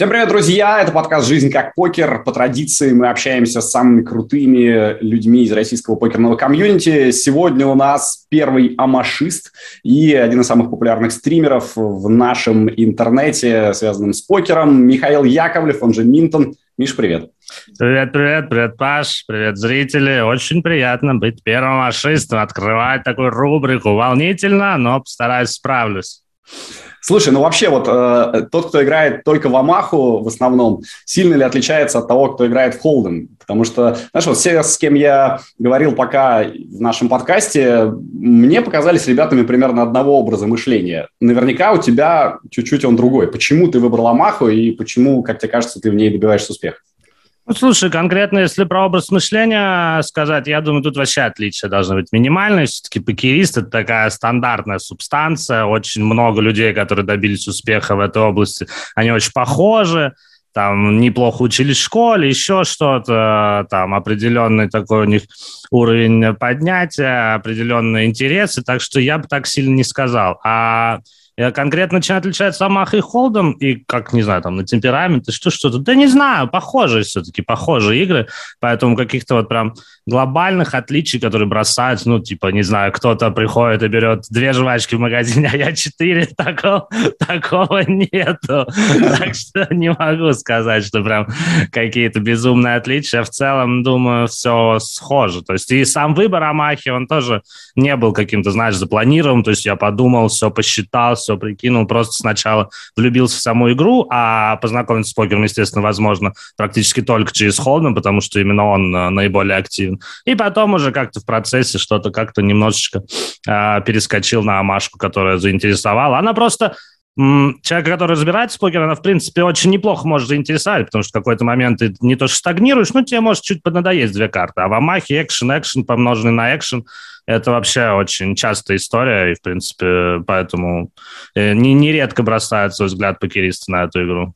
Всем привет, друзья! Это подкаст «Жизнь как покер». По традиции мы общаемся с самыми крутыми людьми из российского покерного комьюнити. Сегодня у нас первый амашист и один из самых популярных стримеров в нашем интернете, связанном с покером, Михаил Яковлев, он же Минтон. Миш, привет! Привет, привет, привет, Паш, привет, зрители. Очень приятно быть первым амашистом, открывать такую рубрику. Волнительно, но постараюсь справлюсь. Слушай, ну вообще вот э, тот, кто играет только в Амаху в основном, сильно ли отличается от того, кто играет в Холден? Потому что, знаешь, вот все, с кем я говорил пока в нашем подкасте, мне показались ребятами примерно одного образа мышления. Наверняка у тебя чуть-чуть он другой. Почему ты выбрал Амаху и почему, как тебе кажется, ты в ней добиваешься успеха? Ну, слушай, конкретно, если про образ мышления сказать, я думаю, тут вообще отличие должно быть минимальное. Все-таки покерист – это такая стандартная субстанция. Очень много людей, которые добились успеха в этой области, они очень похожи там неплохо учились в школе, еще что-то, там определенный такой у них уровень поднятия, определенные интересы, так что я бы так сильно не сказал. А конкретно чем отличается Амах и Холдом, и как, не знаю, там, на темперамент, и что, что-то, да не знаю, похожие все-таки, похожие игры, поэтому каких-то вот прям глобальных отличий, которые бросают, ну, типа, не знаю, кто-то приходит и берет две жвачки в магазине, а я четыре, такого, такого нету. Так что не могу сказать, что прям какие-то безумные отличия. В целом, думаю, все схоже. То есть и сам выбор Амахи, он тоже не был каким-то, знаешь, запланированным. То есть я подумал, все посчитал, все прикинул, просто сначала влюбился в саму игру, а познакомиться с покером, естественно, возможно, практически только через Холден, потому что именно он э, наиболее активен. И потом уже как-то в процессе что-то как-то немножечко э, перескочил на Амашку, которая заинтересовала. Она просто человек, который разбирается в покере, она, в принципе, очень неплохо может заинтересовать, потому что в какой-то момент ты не то что стагнируешь, но тебе может чуть поднадоесть две карты. А в Амахе экшен, экшен, помноженный на экшен, это вообще очень частая история, и, в принципе, поэтому э, нередко бросает свой взгляд покеристы на эту игру.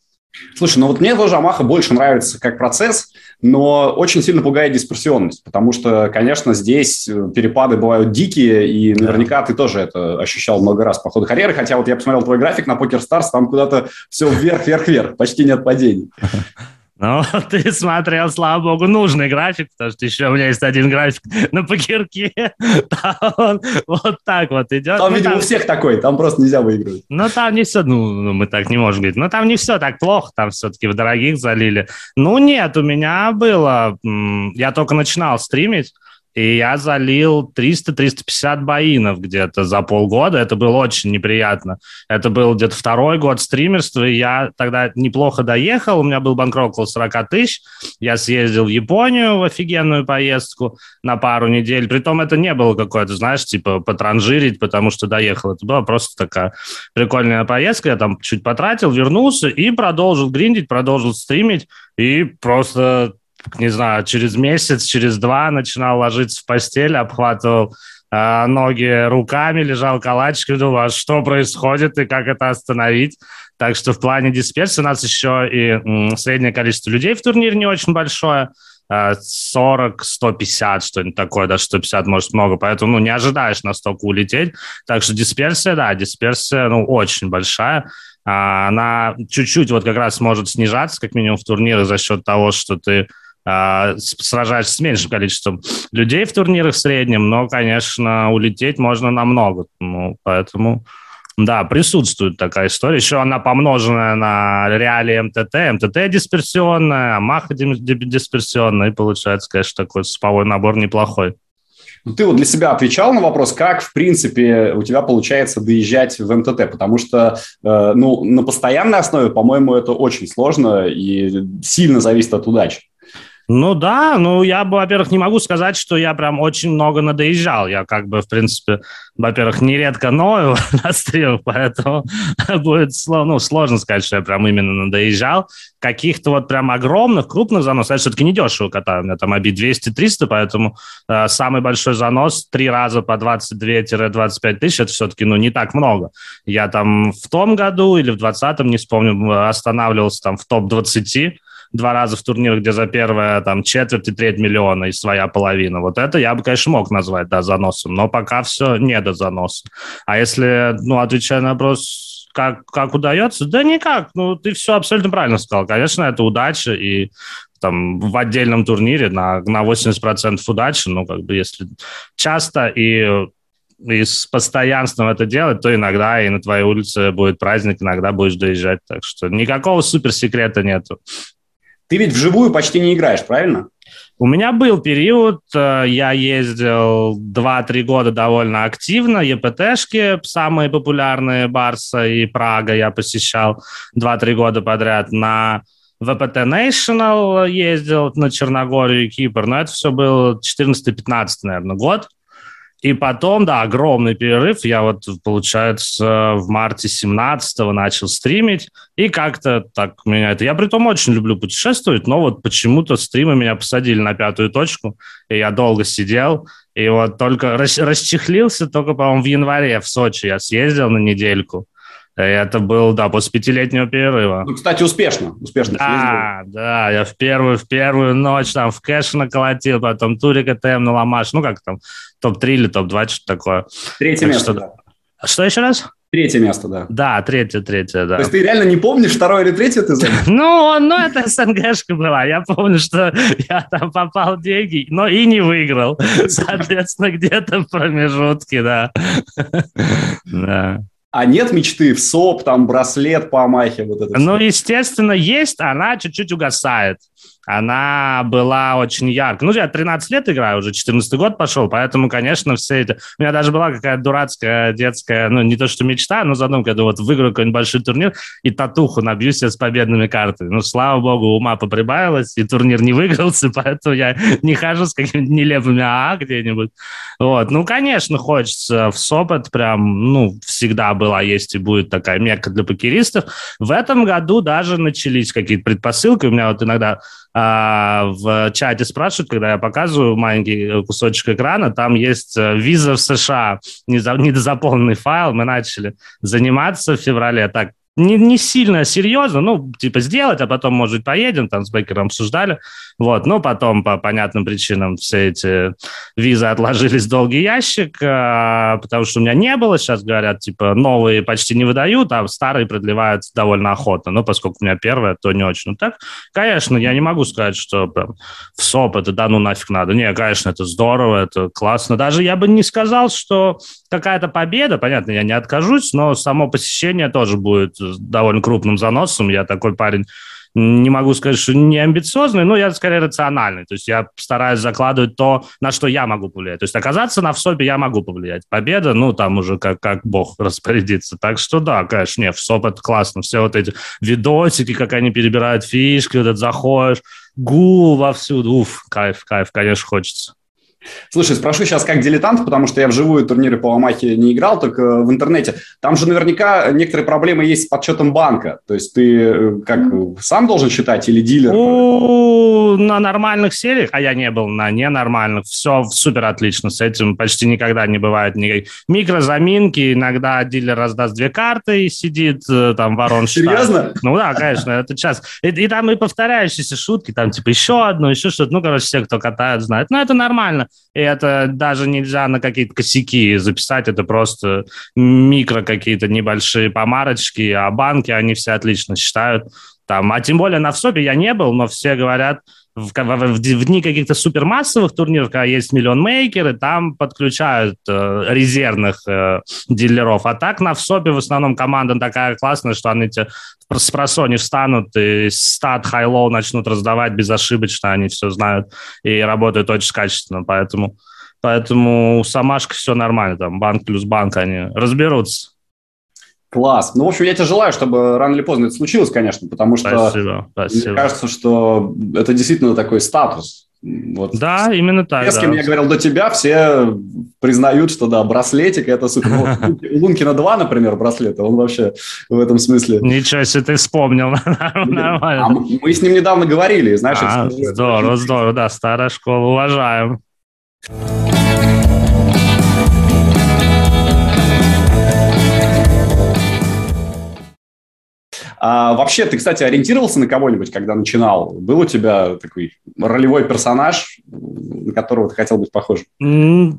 Слушай, ну вот мне тоже Амаха больше нравится как процесс, но очень сильно пугает дисперсионность, потому что, конечно, здесь э, перепады бывают дикие, и наверняка ты тоже это ощущал много раз по ходу карьеры, хотя вот я посмотрел твой график на Покер Старс, там куда-то все вверх-вверх-вверх, почти нет падений. Ну, ты смотрел, слава богу, нужный график, потому что еще у меня есть один график на покерке. Там он вот так вот идет. Там, ну, видимо, там... у всех такой, там просто нельзя выигрывать. Ну, там не все, ну, ну, мы так не можем говорить, но там не все так плохо, там все-таки в дорогих залили. Ну, нет, у меня было, я только начинал стримить, и я залил 300-350 боинов где-то за полгода. Это было очень неприятно. Это был где-то второй год стримерства, и я тогда неплохо доехал. У меня был банкрот около 40 тысяч. Я съездил в Японию в офигенную поездку на пару недель. Притом это не было какое-то, знаешь, типа потранжирить, потому что доехал. Это была просто такая прикольная поездка. Я там чуть потратил, вернулся и продолжил гриндить, продолжил стримить. И просто не знаю, через месяц, через два начинал ложиться в постель, обхватывал э, ноги руками, лежал калачиком, думал, а что происходит и как это остановить. Так что в плане дисперсии у нас еще и м, среднее количество людей в турнире не очень большое. 40, 150, что-нибудь такое, даже 150, может, много, поэтому, ну, не ожидаешь настолько улететь. Так что дисперсия, да, дисперсия, ну, очень большая. А, она чуть-чуть вот как раз может снижаться, как минимум в турнирах за счет того, что ты а, сражаешься с меньшим количеством людей в турнирах в среднем, но, конечно, улететь можно намного. Ну, поэтому, да, присутствует такая история. Еще она помноженная на реалии МТТ. МТТ дисперсионная, Амаха дисперсионная, и получается, конечно, такой спавой набор неплохой. Ну, ты вот для себя отвечал на вопрос, как, в принципе, у тебя получается доезжать в МТТ, потому что, э, ну, на постоянной основе, по-моему, это очень сложно и сильно зависит от удачи. Ну да, ну я, во-первых, не могу сказать, что я прям очень много надоезжал. Я как бы, в принципе, во-первых, нередко ною на стримах, поэтому будет ну, сложно сказать, что я прям именно надоезжал. Каких-то вот прям огромных, крупных заносов, я все-таки не дешево катаю, у меня там оби 200-300, поэтому э, самый большой занос три раза по 22-25 тысяч, это все-таки, ну, не так много. Я там в том году или в 20-м, не вспомню, останавливался там в топ-20, два раза в турнир, где за первое там четверть и треть миллиона и своя половина. Вот это я бы, конечно, мог назвать, да, заносом, но пока все не до заноса. А если, ну, отвечая на вопрос, как, как удается? Да никак. Ну, ты все абсолютно правильно сказал. Конечно, это удача, и там в отдельном турнире на, на 80% удачи, ну, как бы если часто и и с постоянством это делать, то иногда и на твоей улице будет праздник, иногда будешь доезжать. Так что никакого суперсекрета нету. Ты ведь вживую почти не играешь, правильно? У меня был период, э, я ездил 2-3 года довольно активно, ЕПТшки, самые популярные, Барса и Прага я посещал 2-3 года подряд. На ВПТ National ездил на Черногорию и Кипр, но это все был 14-15, наверное, год. И потом, да, огромный перерыв. Я вот, получается, в марте 17-го начал стримить. И как-то так меня это... Я при том очень люблю путешествовать, но вот почему-то стримы меня посадили на пятую точку. И я долго сидел. И вот только расчехлился только, по-моему, в январе в Сочи я съездил на недельку. Это был, да, после пятилетнего перерыва. Ну, кстати, успешно. Успешно Да, съездил. да, я в первую, в первую ночь там в кэш наколотил, потом турик ТМ на Ламаш, ну как там, топ-3 или топ-2, что-то такое. Третье так место, что... да. Что еще раз? Третье место, да. Да, третье, третье, да. То есть ты реально не помнишь, второе или третье ты занял? Ну, ну, это СНГшка была. Я помню, что я там попал деньги, но и не выиграл. Соответственно, где-то в промежутке, да. Да. А нет мечты в СОП, там, браслет по Амахе, вот это Ну, все. естественно, есть, она чуть-чуть угасает она была очень яркой. Ну, я 13 лет играю, уже 14 год пошел, поэтому, конечно, все это... У меня даже была какая-то дурацкая детская, ну, не то что мечта, но задумка, думаю, вот выиграю какой-нибудь большой турнир и татуху набью себе с победными картами. Ну, слава богу, ума поприбавилось, и турнир не выигрался, поэтому я не хожу с какими-то нелепыми АА где-нибудь. Вот. Ну, конечно, хочется в Сопот прям, ну, всегда была, есть и будет такая мекка для покеристов. В этом году даже начались какие-то предпосылки. У меня вот иногда а, в чате спрашивают, когда я показываю маленький кусочек экрана, там есть э, виза в США, недозаполненный файл, мы начали заниматься в феврале, так, не, не сильно серьезно, ну, типа сделать, а потом, может, поедем, там с Бекером обсуждали, вот, но потом по понятным причинам все эти визы отложились в долгий ящик, а, потому что у меня не было, сейчас говорят, типа, новые почти не выдают, а старые продлевают довольно охотно, но поскольку у меня первое, то не очень. Ну, так, конечно, я не могу сказать, что прям в СОП это да ну нафиг надо. Не, конечно, это здорово, это классно. Даже я бы не сказал, что какая-то победа, понятно, я не откажусь, но само посещение тоже будет довольно крупным заносом. Я такой парень не могу сказать, что не амбициозный, но я скорее рациональный. То есть я стараюсь закладывать то, на что я могу повлиять. То есть оказаться на ВСОПе я могу повлиять. Победа, ну, там уже как, как бог распорядится. Так что да, конечно, не, ВСОП это классно. Все вот эти видосики, как они перебирают фишки, вот этот заходишь, гул вовсюду. Уф, кайф, кайф, конечно, хочется. Слушай, спрошу сейчас как дилетант, потому что я вживую турниры по Амахе не играл, только в интернете. Там же наверняка некоторые проблемы есть с подсчетом банка. То есть ты э, как сам должен считать или дилер? У, на нормальных сериях, а я не был на ненормальных, все супер отлично с этим. Почти никогда не бывает никаких микрозаминки. Иногда дилер раздаст две карты и сидит э, там ворон Серьезно? Ну да, конечно, это час. И, и там и повторяющиеся шутки, там типа еще одну, еще что-то. Ну, короче, все, кто катает, знают. Но это нормально. И это даже нельзя на какие-то косяки записать, это просто микро какие-то небольшие помарочки, а банки, они все отлично считают. Там, а тем более на WSOP е я не был, но все говорят, в, в, в дни каких-то супермассовых турниров, когда есть Million Maker ы, там подключают э, резервных э, дилеров. А так на WSOP е в основном команда такая классная, что они тебе спросони встанут и stud hi-lo начнут раздавать безошибочно, они все знают и работают очень качественно, поэтому, поэтому у Самашка все нормально, там банк плюс банк, они разберутся. Класс. Ну, в общем, я тебе желаю, чтобы рано или поздно это случилось, конечно, потому что спасибо, спасибо. мне кажется, что это действительно такой статус. Вот. Да, именно так. Все, с кем да. я говорил до тебя, все признают, что да, браслетик это супер. У Лункина 2, например, браслета, он вообще в этом смысле. Ничего себе ты вспомнил. Нормально. А мы с ним недавно говорили, знаешь. А, здорово, здорово, да, старая школа, уважаем. А вообще, ты, кстати, ориентировался на кого-нибудь, когда начинал? Был у тебя такой ролевой персонаж, на которого ты хотел быть похож?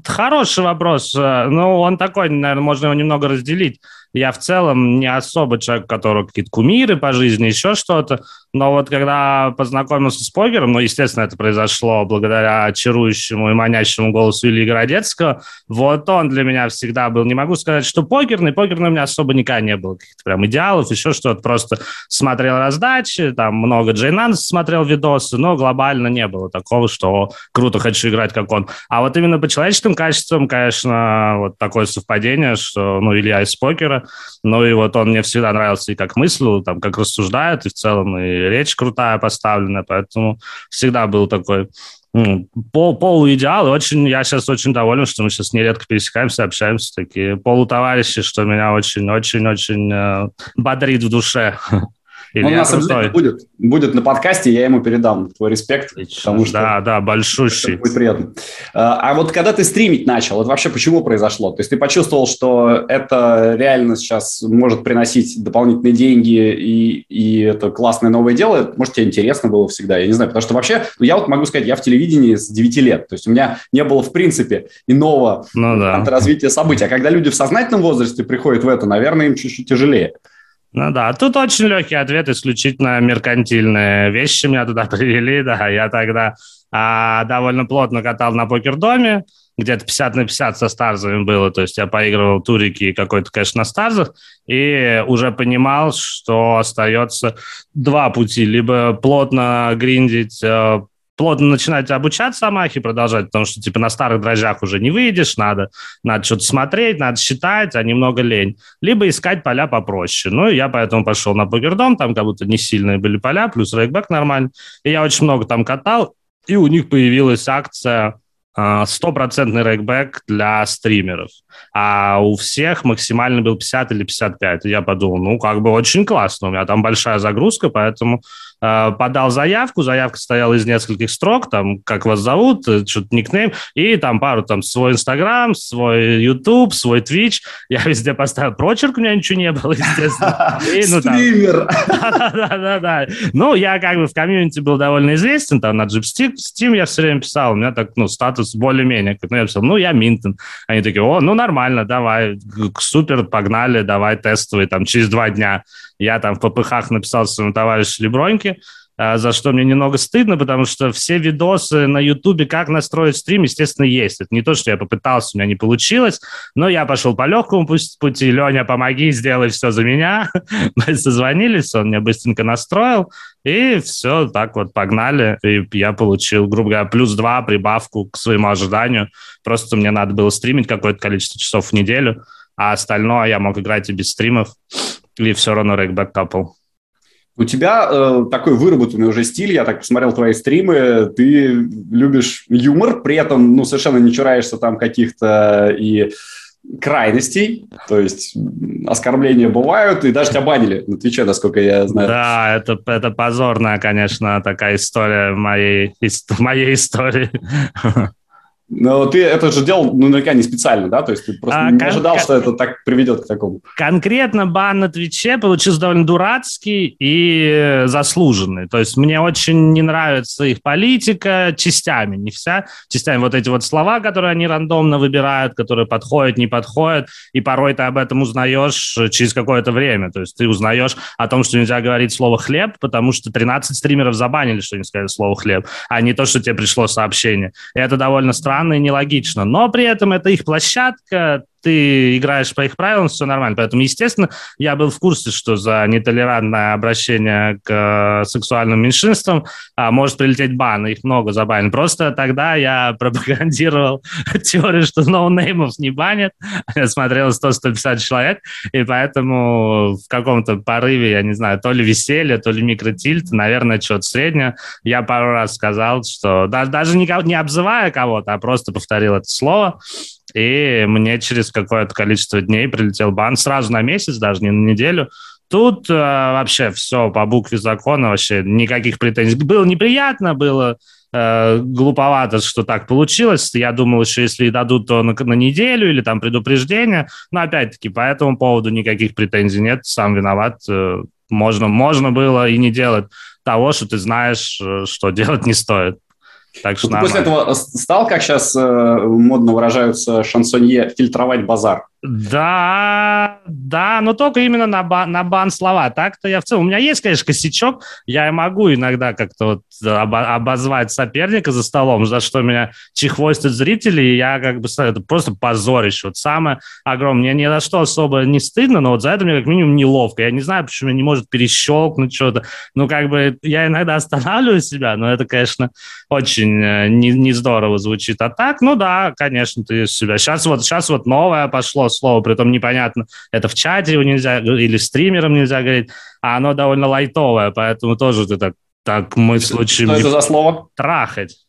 Хороший вопрос. Ну, он такой, наверное, можно его немного разделить. Я в целом не особо человек, которого какие-то кумиры по жизни, еще что-то. Но вот когда познакомился с покером, ну, естественно, это произошло благодаря очарующему и манящему голосу Ильи Городецкого, вот он для меня всегда был, не могу сказать, что покерный, покерный у меня особо никогда не было, каких-то прям идеалов, еще что-то, просто смотрел раздачи, там много Джейнанс смотрел видосы, но глобально не было такого, что круто, хочу играть, как он. А вот именно по человеческим качествам, конечно, вот такое совпадение, что, ну, Илья из покера, ну, и вот он мне всегда нравился и как мыслил, там, как рассуждает, и в целом и речь крутая поставлена, поэтому всегда был такой пол, полуидеал. Очень, я сейчас очень доволен, что мы сейчас нередко пересекаемся, общаемся. Такие полутоварищи, что меня очень-очень-очень э, бодрит в душе. Илья Он у нас крутой. будет, будет на подкасте, я ему передам твой респект. Отлично. Потому что да, да, большущий. Будет приятно. А, а вот когда ты стримить начал, это вообще почему произошло? То есть ты почувствовал, что это реально сейчас может приносить дополнительные деньги и, и это классное новое дело? Может, тебе интересно было всегда? Я не знаю, потому что вообще, ну, я вот могу сказать, я в телевидении с 9 лет. То есть у меня не было, в принципе, иного ну, да. развития событий. А когда люди в сознательном возрасте приходят в это, наверное, им чуть-чуть тяжелее. Ну да, тут очень легкий ответ, исключительно меркантильные вещи меня туда привели, да, я тогда а, довольно плотно катал на покердоме, где-то 50 на 50 со старзами было, то есть я поигрывал турики и какой-то кэш на старзах, и уже понимал, что остается два пути, либо плотно гриндить э, плотно начинать обучаться Амахе, продолжать, потому что, типа, на старых дрожжах уже не выйдешь, надо, надо что-то смотреть, надо считать, а немного лень. Либо искать поля попроще. Ну, я поэтому пошел на Покердом, там как будто не сильные были поля, плюс рейкбэк нормальный. И я очень много там катал, и у них появилась акция а, стопроцентный рейкбэк для стримеров. А у всех максимально был 50 или 55. И я подумал, ну, как бы очень классно. У меня там большая загрузка, поэтому подал заявку, заявка стояла из нескольких строк, там, как вас зовут, э, что-то никнейм, и там пару, там, свой Инстаграм, свой Ютуб, свой Твич. Я везде поставил прочерк, у меня ничего не было, естественно. Ну, Стример! Да-да-да. Ну, я как бы в комьюнити был довольно известен, там, на GipsyTeam я все время писал, у меня так, ну, статус более-менее. Ну, я писал, ну, я Minthon. Они такие, о, ну, нормально, давай, супер, погнали, давай тестовый, там, через два дня. Я там в ППХ написал своему товарищу Леброньке, а, за что мне немного стыдно, потому что все видосы на Ютубе, как настроить стрим, естественно, есть. Это не то, что я попытался, у меня не получилось, но я пошел по легкому пути. Леня, помоги, сделай все за меня. Мы созвонились, он меня быстренько настроил, и все, так вот погнали. И я получил, грубо говоря, плюс два прибавку к своему ожиданию. Просто мне надо было стримить какое-то количество часов в неделю, а остальное я мог играть и без стримов. Или все равно рейкбэк капал? У тебя э, такой выработанный уже стиль, я так посмотрел твои стримы, ты любишь юмор, при этом ну, совершенно не чураешься там каких-то и крайностей, то есть оскорбления бывают, и даже тебя банили на Твиче, насколько я знаю. Да, это, это позорная, конечно, такая история моей, моей истории. Но ты это же делал, ну, наверняка не специально, да? То есть ты просто а, не кон- ожидал, что это так приведет к такому. Конкретно бан на Твиче получился довольно дурацкий и заслуженный. То есть мне очень не нравится их политика частями, не вся. Частями вот эти вот слова, которые они рандомно выбирают, которые подходят, не подходят, и порой ты об этом узнаешь через какое-то время. То есть ты узнаешь о том, что нельзя говорить слово «хлеб», потому что 13 стримеров забанили, что не сказали слово «хлеб», а не то, что тебе пришло сообщение. И это довольно странно странно и нелогично. Но при этом это их площадка, ты играешь по их правилам, все нормально. Поэтому, естественно, я был в курсе, что за нетолерантное обращение к э, сексуальным меньшинствам а, может прилететь бан, их много забанен. Просто тогда я пропагандировал теорию, что ноунеймов не банят. Я смотрел 100-150 человек, и поэтому в каком-то порыве, я не знаю, то ли веселье, то ли микротильт, наверное, что-то среднее, я пару раз сказал, что даже не обзывая кого-то, а просто повторил это слово, и мне через какое-то количество дней прилетел бан сразу на месяц, даже не на неделю. Тут э, вообще все по букве закона, вообще никаких претензий. Было неприятно, было э, глуповато, что так получилось. Я думал еще, если дадут, то на, на неделю или там предупреждение. Но опять-таки по этому поводу никаких претензий нет, сам виноват. Э, можно, можно было и не делать того, что ты знаешь, э, что делать не стоит. Так что после этого стал, как сейчас э, модно выражаются шансонье, фильтровать базар. Да, да, но только именно на, бан, на бан слова. Так-то я в целом... У меня есть, конечно, косячок. Я могу иногда как-то вот обозвать соперника за столом, за что меня чехвостят зрители, и я как бы... Это просто позорище. Вот самое огромное. Мне ни за что особо не стыдно, но вот за это мне как минимум неловко. Я не знаю, почему мне не может перещелкнуть что-то. Ну, как бы я иногда останавливаю себя, но это, конечно, очень э, не, не здорово звучит. А так, ну да, конечно, ты себя... Сейчас вот, сейчас вот новое пошло слово, при том непонятно, это в чате его нельзя, или стримером нельзя говорить, а оно довольно лайтовое, поэтому тоже ты так, так мы случаем... Что это за слово? Трахать.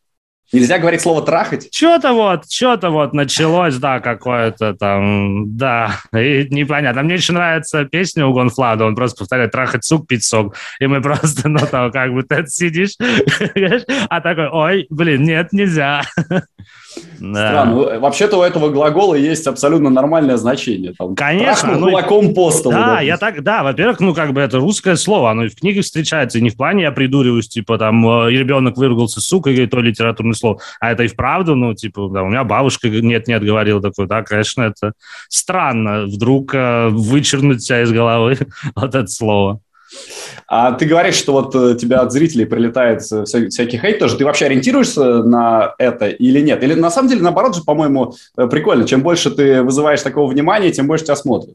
Нельзя говорить слово «трахать»? Что-то вот, что-то вот началось, да, какое-то там, да, и непонятно. Мне еще нравится песня у Гонфлада, он просто повторяет «трахать сук, пить сок», и мы просто, ну, там, как бы ты сидишь, а такой, ой, блин, нет, нельзя. Да. Странно. Вообще-то у этого глагола есть абсолютно нормальное значение. Там, Конечно. Ну, кулаком по столу. Да, я так, да, во-первых, ну, как бы это русское слово, оно и в книгах встречается, и не в плане я придуриваюсь, типа, там, э, ребенок выругался, сука, и то литературное слово, а это и вправду, ну, типа, да, у меня бабушка нет-нет говорила такое, да, конечно, это странно, вдруг э, вычеркнуть себя из головы вот это слово. А ты говоришь, что вот э, тебя от зрителей прилетает вся, всякий хейт тоже. Ты вообще ориентируешься на это или нет? Или на самом деле, наоборот же, по-моему, э, прикольно. Чем больше ты вызываешь такого внимания, тем больше тебя смотрят.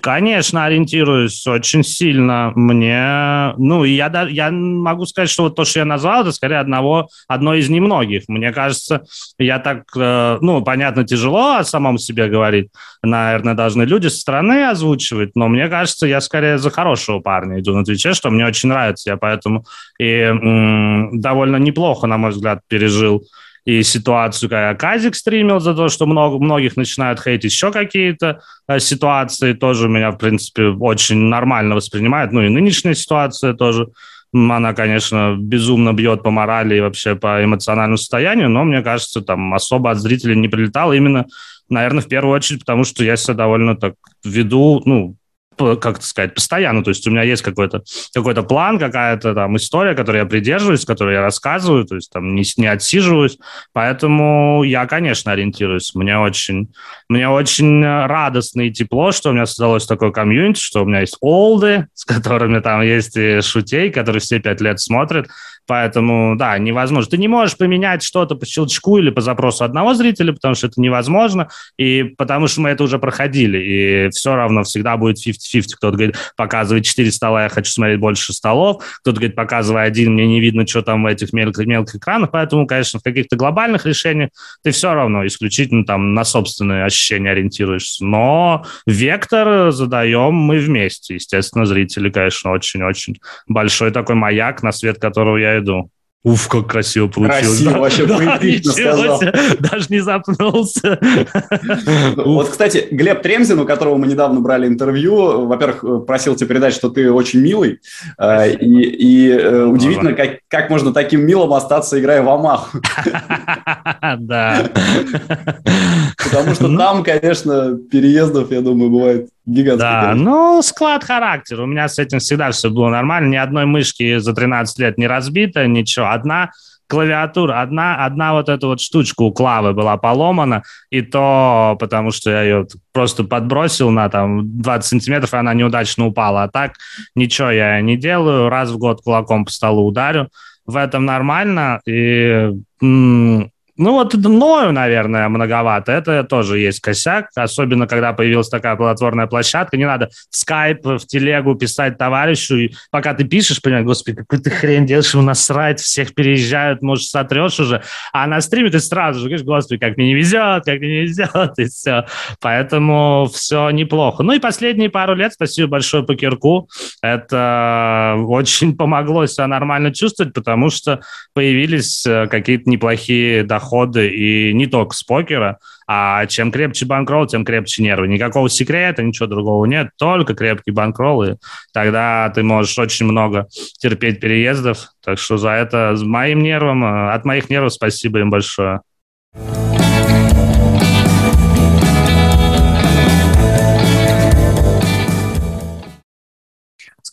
Конечно, ориентируюсь очень сильно. Мне, ну, я, я могу сказать, что вот то, что я назвал, это скорее одного, одно из немногих. Мне кажется, я так, э, ну, понятно, тяжело о самом себе говорить. Наверное, должны люди со стороны озвучивать, но мне кажется, я скорее за хорошего парня иду на Твиче, что мне очень нравится. Я поэтому и м, довольно неплохо, на мой взгляд, пережил и ситуацию, когда Казик стримил за то, что много, многих начинают хейтить, еще какие-то э, ситуации тоже меня, в принципе, очень нормально воспринимают. Ну и нынешняя ситуация тоже, она, конечно, безумно бьет по морали и вообще по эмоциональному состоянию, но, мне кажется, там особо от зрителей не прилетало именно, наверное, в первую очередь, потому что я себя довольно так веду, ну, как сказать, постоянно. То есть у меня есть какой-то какой план, какая-то там история, которой я придерживаюсь, которую я рассказываю, то есть там не, не отсиживаюсь. Поэтому я, конечно, ориентируюсь. Мне очень, мне очень радостно и тепло, что у меня создалось такое комьюнити, что у меня есть олды, с которыми там есть и шутей, которые все пять лет смотрят. Поэтому, да, невозможно. Ты не можешь поменять что-то по щелчку или по запросу одного зрителя, потому что это невозможно, и потому что мы это уже проходили, и все равно всегда будет 50-50. Кто-то говорит, показывай 4 стола, я хочу смотреть больше столов, кто-то говорит, показывай один, мне не видно, что там в этих мелких, мелких экранах, поэтому, конечно, в каких-то глобальных решениях ты все равно исключительно там на собственные ощущения ориентируешься. Но вектор задаем мы вместе. Естественно, зрители, конечно, очень-очень большой такой маяк, на свет которого я иду. Уф, как красиво получилось. Красиво, да? вообще да, поэтично сказал. Даже не запнулся. Вот, кстати, Глеб Тремзин, у которого мы недавно брали интервью, во-первых, просил тебе передать, что ты очень милый. Э, и, и э, удивительно, как, как можно таким милым остаться, играя в Амаху. Да. Потому что там, конечно, переездов, я думаю, бывает Гигантский. Да, ну, склад характера. У меня с этим всегда все было нормально. Ни одной мышки за 13 лет не разбито, ничего. Одна клавиатура, одна, одна вот эта вот штучка у Клавы была поломана, и то потому, что я ее просто подбросил на там 20 сантиметров, и она неудачно упала. А так ничего я не делаю, раз в год кулаком по столу ударю. В этом нормально, и ну вот мною, наверное, многовато. Это тоже есть косяк, особенно когда появилась такая плодотворная площадка. Не надо в скайп, в телегу писать товарищу, и пока ты пишешь, понимаешь, господи, какой ты хрень делаешь, ему насрать, всех переезжают, может, сотрешь уже. А на стриме ты сразу же говоришь, господи, как мне не везет, как мне не везет, и все. Поэтому все неплохо. Ну и последние пару лет, спасибо большое Покерку, это очень помогло себя нормально чувствовать, потому что появились э, какие-то неплохие доходы доходы, и не только с покера, а чем крепче банкролл, тем крепче нервы. Никакого секрета, ничего другого нет, только крепкий банкролл, и тогда ты можешь очень много терпеть переездов. Так что за это с моим нервом, э, от моих нервов спасибо им большое.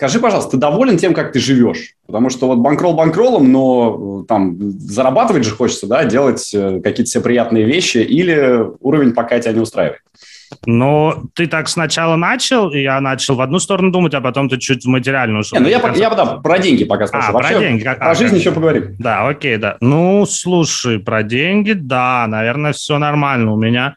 Скажи, пожалуйста, ты доволен тем, как ты живешь? Потому что вот банкролл банкролом, но э, там зарабатывать же хочется, да, делать э, какие-то все приятные вещи, или уровень пока тебя не устраивает? Ну, ты так сначала начал, и я начал в одну сторону думать, а потом ты чуть в материальную ушел. Не, ну я, я, я да, про деньги пока спрошу. А, Вообще, про деньги. Как, про а, жизнь как... еще поговорим. Да, окей, да. Ну, слушай, про деньги, да, наверное, все нормально у меня.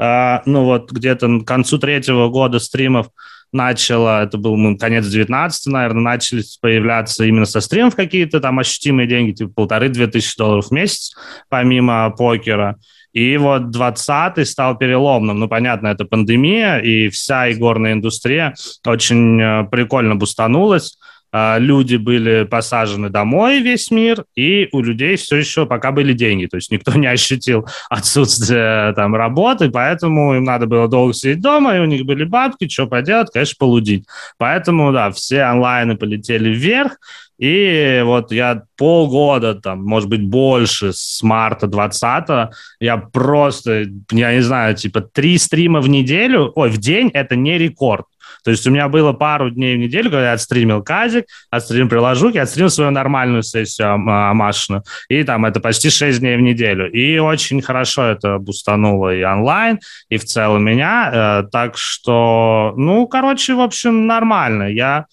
Uh, ну, вот где-то к концу третьего года стримов начало, это был ну, конец 19 наверное, начали появляться именно со стримов какие-то там ощутимые деньги, типа полторы-две тысячи долларов в месяц, помимо покера. И вот 20-й стал переломным. Ну, понятно, это пандемия, и вся игорная индустрия очень э, прикольно бустанулась. А, люди были посажены домой весь мир, и у людей все еще пока были деньги, то есть никто не ощутил отсутствие там работы, поэтому им надо было долго сидеть дома, и у них были бабки, что поделать, конечно, полудить. Поэтому, да, все онлайны полетели вверх, и вот я полгода, там, может быть, больше, с марта 20 я просто, я не знаю, типа три стрима в неделю, ой, в день, это не рекорд. То есть у меня было пару дней в неделю, когда я отстримил казик, отстримил приложухи, отстримил свою нормальную сессию амашную. И там это почти 6 дней в неделю. И очень хорошо это бустануло и онлайн, и в целом меня. Э, так что, ну, короче, в общем, нормально. Я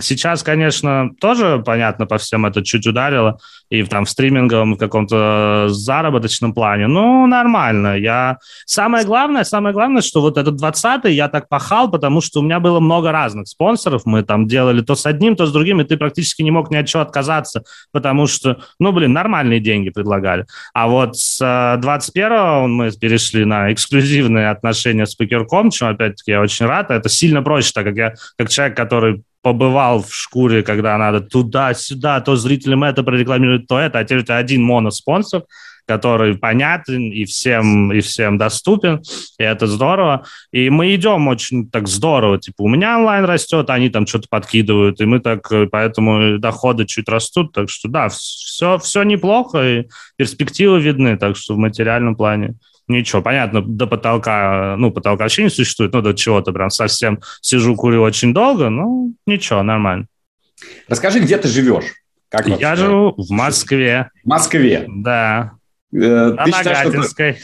сейчас, конечно, тоже, понятно, по всем это чуть ударило и там в стриминговом каком-то заработочном плане. Ну, нормально. Я... Самое главное, самое главное, что вот этот 20-й я так пахал, потому что у меня было много разных спонсоров. Мы там делали то с одним, то с другим, и ты практически не мог ни от чего отказаться, потому что, ну, блин, нормальные деньги предлагали. А вот с 21-го мы перешли на эксклюзивные отношения с Покерком, чем, опять-таки, я очень рад. Это сильно проще, так как я, как человек, который побывал в шкуре, когда надо туда-сюда, то зрителям это прорекламировать, то это, а теперь у тебя один моноспонсор, который понятен и всем, и всем доступен, и это здорово. И мы идем очень так здорово, типа у меня онлайн растет, они там что-то подкидывают, и мы так, поэтому доходы чуть растут, так что да, все, все неплохо, и перспективы видны, так что в материальном плане ничего, понятно, до потолка, ну, потолка вообще не существует, ну, до чего-то прям совсем сижу, курю очень долго, ну, ничего, нормально. Расскажи, где ты живешь? Как Я живу в Москве. В Москве? Да. Э, на Нагатинской.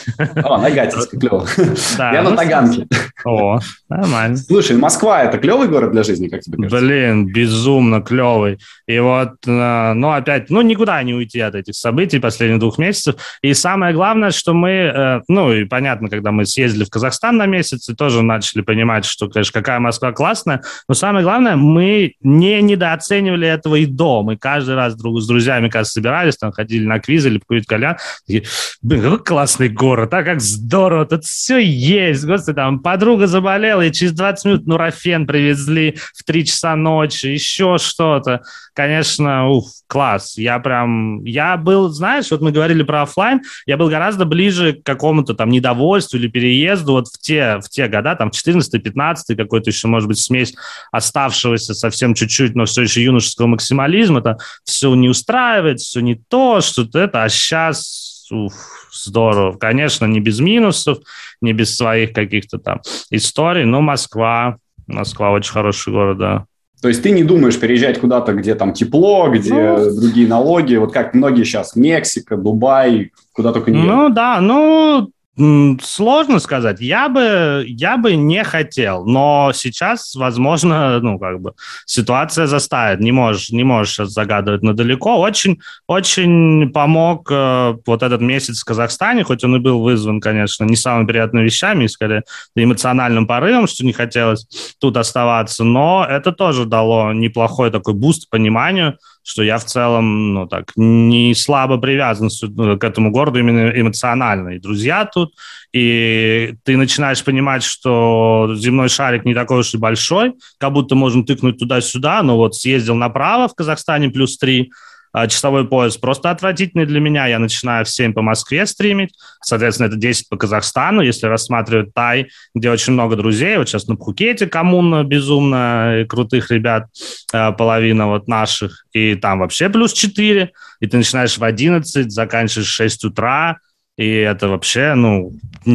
О, Нагатинской, клево. Да, Я на ну, Таганке. О, нормально. Слушай, Москва – это клевый город для жизни, как тебе кажется? Блин, безумно клевый. И вот, э, ну, опять, ну, никуда не уйти от этих событий последних двух месяцев. И самое главное, что мы, э, ну, и понятно, когда мы съездили в Казахстан на месяц, и тоже начали понимать, что, конечно, какая Москва классная, но самое главное, мы не недооценивали этого и до. Мы каждый раз друг с друзьями, когда собирались, там, ходили на квиз или покурить кальян, такие, блин, какой классный город, а как здорово, тут все есть, господи, там подруга заболела, и через 20 минут нурофен привезли в 3 часа ночи, еще что-то. Конечно, уф, класс. Я прям, я был, знаешь, вот мы говорили про офлайн, я был гораздо ближе к какому-то там недовольству или переезду вот в те, в те года, там 14-15, какой-то еще, может быть, смесь оставшегося совсем чуть-чуть, но все еще юношеского максимализма, это все не устраивает, все не то, что-то это, а сейчас уф, здорово. Конечно, не без минусов, не без своих каких-то там историй, но Москва, Москва очень хороший город, да. То есть ты не думаешь переезжать куда-то, где там тепло, где ну, другие налоги, вот как многие сейчас, Мексика, Дубай, куда только не Ну да, ну Сложно сказать. Я бы, я бы не хотел, но сейчас, возможно, ну, как бы ситуация заставит. Не можешь, не можешь сейчас загадывать надалеко. Очень, очень помог э, вот этот месяц в Казахстане, хоть он и был вызван, конечно, не самыми приятными вещами, скорее эмоциональным порывом, что не хотелось тут оставаться, но это тоже дало неплохой такой буст пониманию, что я в целом, ну так, не слабо привязан ну, к этому городу именно эмоционально. И друзья тут, и ты начинаешь понимать, что земной шарик не такой уж и большой, как будто можно тыкнуть туда-сюда, но вот съездил направо в Казахстане плюс три, а, часовой пояс просто отвратительный для меня. Я начинаю в 7 по Москве стримить, соответственно, это 10 по Казахстану, если рассматривать Тай, где очень много друзей. Вот сейчас на Пхукете коммуна безумно крутых ребят, а, половина вот наших, и там вообще плюс 4, и ты начинаешь в 11, заканчиваешь в 6 утра, и это вообще, ну,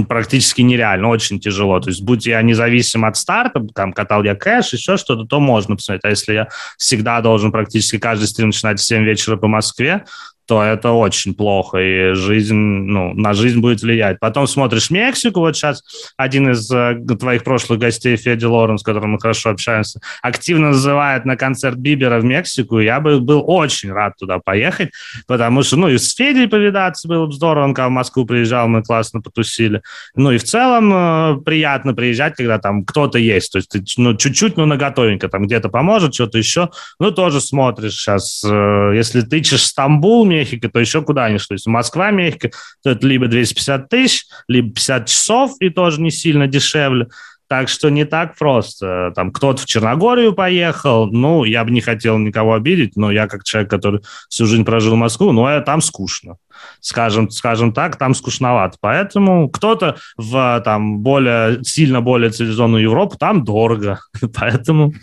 практически нереально, очень тяжело. То есть, будь я независим от старта, там, катал я кэш, еще что-то, то можно посмотреть. А если я всегда должен практически каждый стрим начинать в 7 вечера по Москве, то это очень плохо, и жизнь, ну, на жизнь будет влиять. Потом смотришь Мексику, вот сейчас один из э, твоих прошлых гостей, Федя Лорен, с которым мы хорошо общаемся, активно называет на концерт Бибера в Мексику, я бы был очень рад туда поехать, потому что, ну, и с Федей повидаться было бы здорово, он когда в Москву приезжал, мы классно потусили. Ну, и в целом э, приятно приезжать, когда там кто-то есть, то есть ты, ну, чуть-чуть, ну, наготовенько, там где-то поможет, что-то еще, ну, тоже смотришь сейчас, э, если тычешь Стамбул, Мехико, то еще куда-нибудь. То есть Москва, Мехико, то это либо 250 тысяч, либо 50 часов, и тоже не сильно дешевле. Так что не так просто. Там кто-то в Черногорию поехал. Ну, я бы не хотел никого обидеть, но я как человек, который всю жизнь прожил в Москву, ну, а там скучно. Скажем, скажем так, там скучновато. Поэтому кто-то в там более, сильно более цивилизованную Европу, там дорого. Поэтому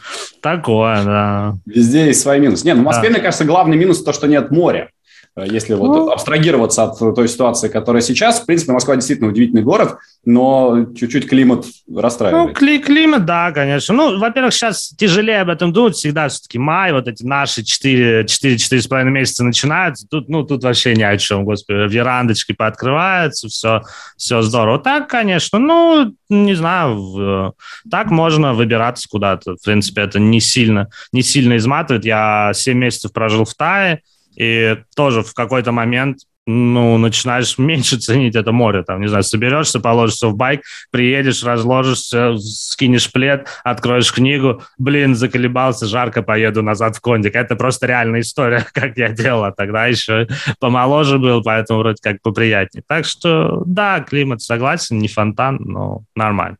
такое, да. Везде есть свои минусы. Не, ну в Москве, да. мне кажется, главный минус то, что нет моря. Э, если вот ну, абстрагироваться от той ситуации, которая сейчас, в принципе, Москва действительно удивительный город, но чуть-чуть климат расстраивает. Ну, кли климат, да, конечно. Ну, во-первых, сейчас тяжелее об этом думать, всегда все-таки май, вот эти наши 4-4,5 месяца начинаются, тут, ну, тут вообще ни о чем, господи, верандочки пооткрываются, все, все здорово. Так, конечно, ну, не знаю, так можно выбираться куда-то, в принципе, это не сильно, не сильно изматывает. Я 7 месяцев прожил в Тае, и тоже в какой-то момент ну, начинаешь меньше ценить это море. Там, не знаю, соберешься, положишься в байк, приедешь, разложишься, скинешь плед, откроешь книгу, блин, заколебался, жарко, поеду назад в кондик. Это просто реальная история, как я делал. А тогда еще помоложе был, поэтому вроде как поприятнее. Так что, да, климат согласен, не фонтан, но нормально.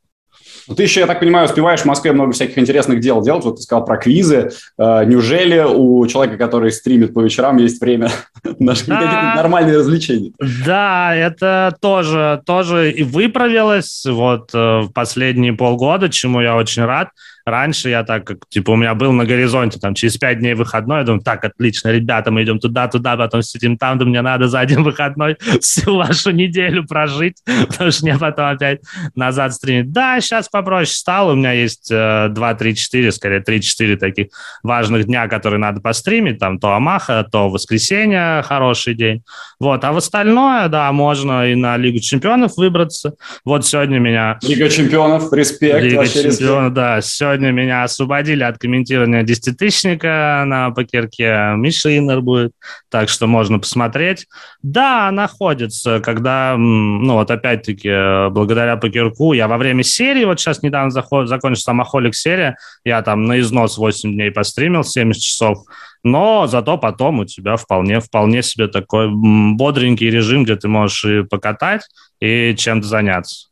Ну, ты еще, я так понимаю, успеваешь в Москве много всяких интересных дел делать. Вот ты сказал про квизы. Э, неужели у человека, который стримит по вечерам, есть время на какие-то нормальные развлечения? Да, это тоже, тоже и выправилось вот э, в последние полгода, чему я очень рад. Раньше я так, как, типа, у меня был на горизонте, там, через пять дней выходной, я думаю, так, отлично, ребята, мы идем туда-туда, потом сидим там, да мне надо за один выходной всю вашу неделю прожить, потому что мне потом опять назад стримить. Да, сейчас попроще стало, у меня есть э, 2, 3, 4, скорее 3-4 таких важных дня, которые надо постримить, там, то Амаха, то воскресенье, хороший день. Вот, а в остальное, да, можно и на Лигу чемпионов выбраться. Вот сегодня меня... Лига чемпионов, респект, Лига чемпионов, респект. да, сегодня сегодня меня освободили от комментирования десятитысячника на покерке. Миша Иннер будет, так что можно посмотреть. Да, находится, когда, ну вот опять-таки, благодаря покерку, я во время серии, вот сейчас недавно заход, закончился самохолик серия, я там на износ 8 дней постримил, 70 часов, но зато потом у тебя вполне, вполне себе такой бодренький режим, где ты можешь и покатать, и чем-то заняться.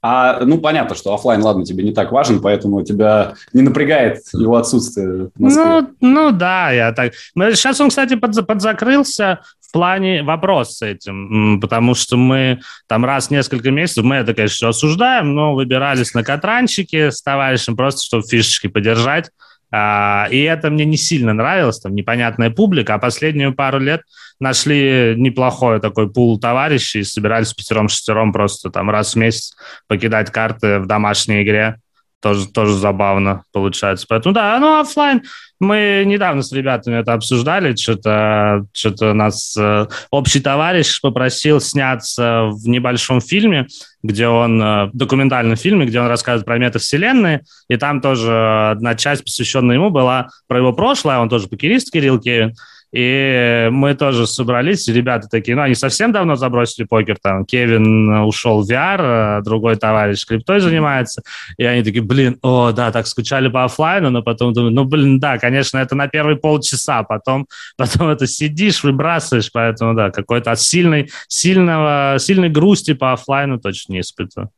А, ну, понятно, что офлайн, ладно, тебе не так важен, поэтому тебя не напрягает его отсутствие. Ну, ну да, я так... Сейчас он, кстати, под, подзакрылся в плане вопрос с этим, потому что мы там раз в несколько месяцев, мы это, конечно, все осуждаем, но выбирались на катранчике с товарищем просто, чтобы фишечки подержать, а, и это мне не сильно нравилось, там непонятная публика, а последнюю пару лет нашли неплохой такой пул товарищей, собирались пятером-шестером просто там раз в месяц покидать карты в домашней игре. Тоже, тоже забавно получается. Поэтому да, ну офлайн мы недавно с ребятами это обсуждали, что-то что нас э, общий товарищ попросил сняться в небольшом фильме, где он, э, документальном фильме, где он рассказывает про метавселенные, и там тоже одна часть, посвященная ему, была про его прошлое, он тоже покерист Кирилл Кевин, и мы тоже собрались, ребята такие, ну, они совсем давно забросили покер, там, Кевин ушел в VR, другой товарищ криптой занимается, и они такие, блин, о, да, так скучали по офлайну, но потом думаю, ну, блин, да, конечно, это на первые полчаса, потом, потом это сидишь, выбрасываешь, поэтому, да, какой-то от сильной, сильного, сильной грусти по офлайну точно не испытываю.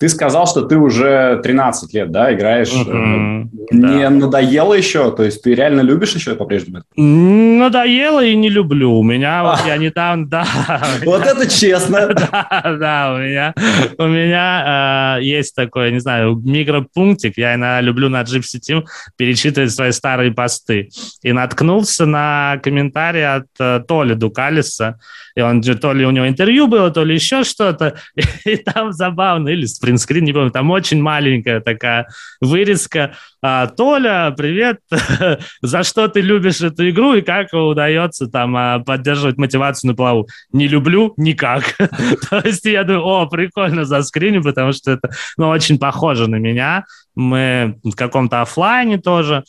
Ты сказал, что ты уже 13 лет, да, играешь. Mm-hmm. Не да. надоело еще? То есть ты реально любишь еще по-прежнему? Надоело и не люблю. У меня, вот я не там, да. Вот это честно. Да, да, у меня, у меня э, есть такой, не знаю, микропунктик. Я иногда люблю на Gypsy Team перечитывать свои старые посты. И наткнулся на комментарий от э, Толи Дукалиса. И он же, то ли у него интервью было, то ли еще что-то. И, там забавно, или спринтскрин, не помню, там очень маленькая такая вырезка. А, Толя, привет, за что ты любишь эту игру и как удается там а, поддерживать мотивацию на плаву? Не люблю никак. То есть я думаю, о, прикольно за скриню, потому что это ну, очень похоже на меня. Мы в каком-то офлайне тоже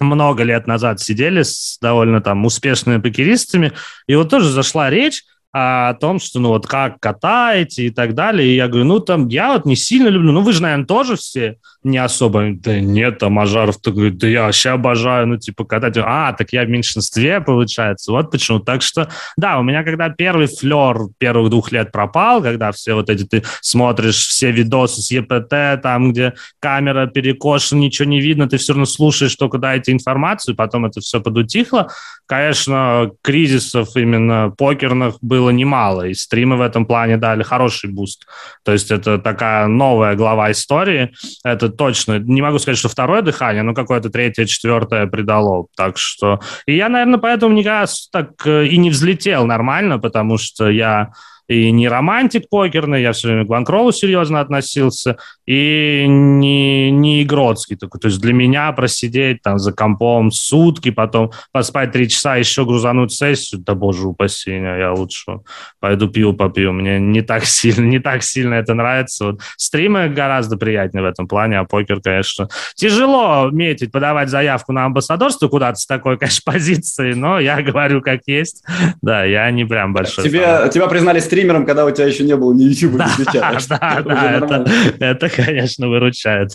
много лет назад сидели с довольно там успешными покеристами, и вот тоже зашла речь о том, что ну вот как катаете и так далее. И я говорю, ну там я вот не сильно люблю, ну вы же, наверное, тоже все не особо. Да нет, там Ажаров такой, да я вообще обожаю, ну типа катать. А, так я в меньшинстве, получается. Вот почему. Так что, да, у меня когда первый флер первых двух лет пропал, когда все вот эти, ты смотришь все видосы с ЕПТ, там, где камера перекошена, ничего не видно, ты все равно слушаешь только дайте информацию, потом это все подутихло. Конечно, кризисов именно покерных было немало, и стримы в этом плане дали хороший буст. То есть это такая новая глава истории. Это точно, не могу сказать, что второе дыхание, но какое-то третье, четвертое придало. Так что... И я, наверное, поэтому никогда так э, и не взлетел нормально, потому что я и не романтик покерный, я все время к банкролу серьезно относился, и не, не игротский такой. То есть для меня просидеть там за компом сутки, потом поспать три часа, еще грузануть сессию, да боже упаси, я лучше пойду пиво попью. Мне не так сильно, не так сильно это нравится. Вот стримы гораздо приятнее в этом плане, а покер, конечно, тяжело метить, подавать заявку на амбассадорство куда-то с такой, конечно, позицией, но я говорю как есть. Да, я не прям большой. Тебе, тебя признали стримером стримером, когда у тебя еще не было ни YouTube, да, ни Твича. Да, да, это, это, конечно, выручает.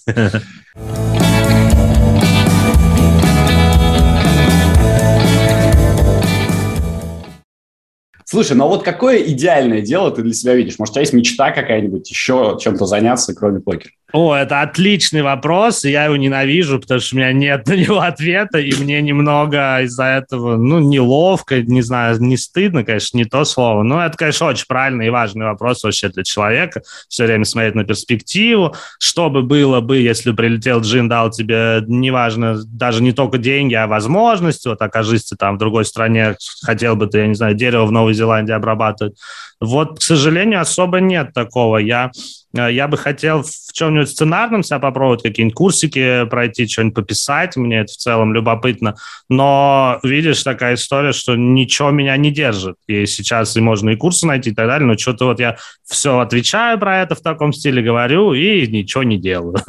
Слушай, ну а вот какое идеальное дело ты для себя видишь? Может, у тебя есть мечта какая-нибудь еще чем-то заняться, кроме покера? О, это отличный вопрос, и я его ненавижу, потому что у меня нет на него ответа, и мне немного из-за этого, ну, неловко, не знаю, не стыдно, конечно, не то слово, но это, конечно, очень правильный и важный вопрос вообще для человека, все время смотреть на перспективу, что бы было бы, если прилетел Джин, дал тебе, неважно, даже не только деньги, а возможности, вот окажись ты там в другой стране, хотел бы ты, я не знаю, дерево в Новой Зеландии обрабатывать. Вот, к сожалению, особо нет такого. Я я бы хотел в чем-нибудь сценарном себя попробовать, какие-нибудь курсики пройти, что-нибудь пописать. Мне это в целом любопытно. Но видишь, такая история, что ничего меня не держит. И сейчас и можно и курсы найти и так далее, но что-то вот я все отвечаю про это в таком стиле, говорю и ничего не делаю.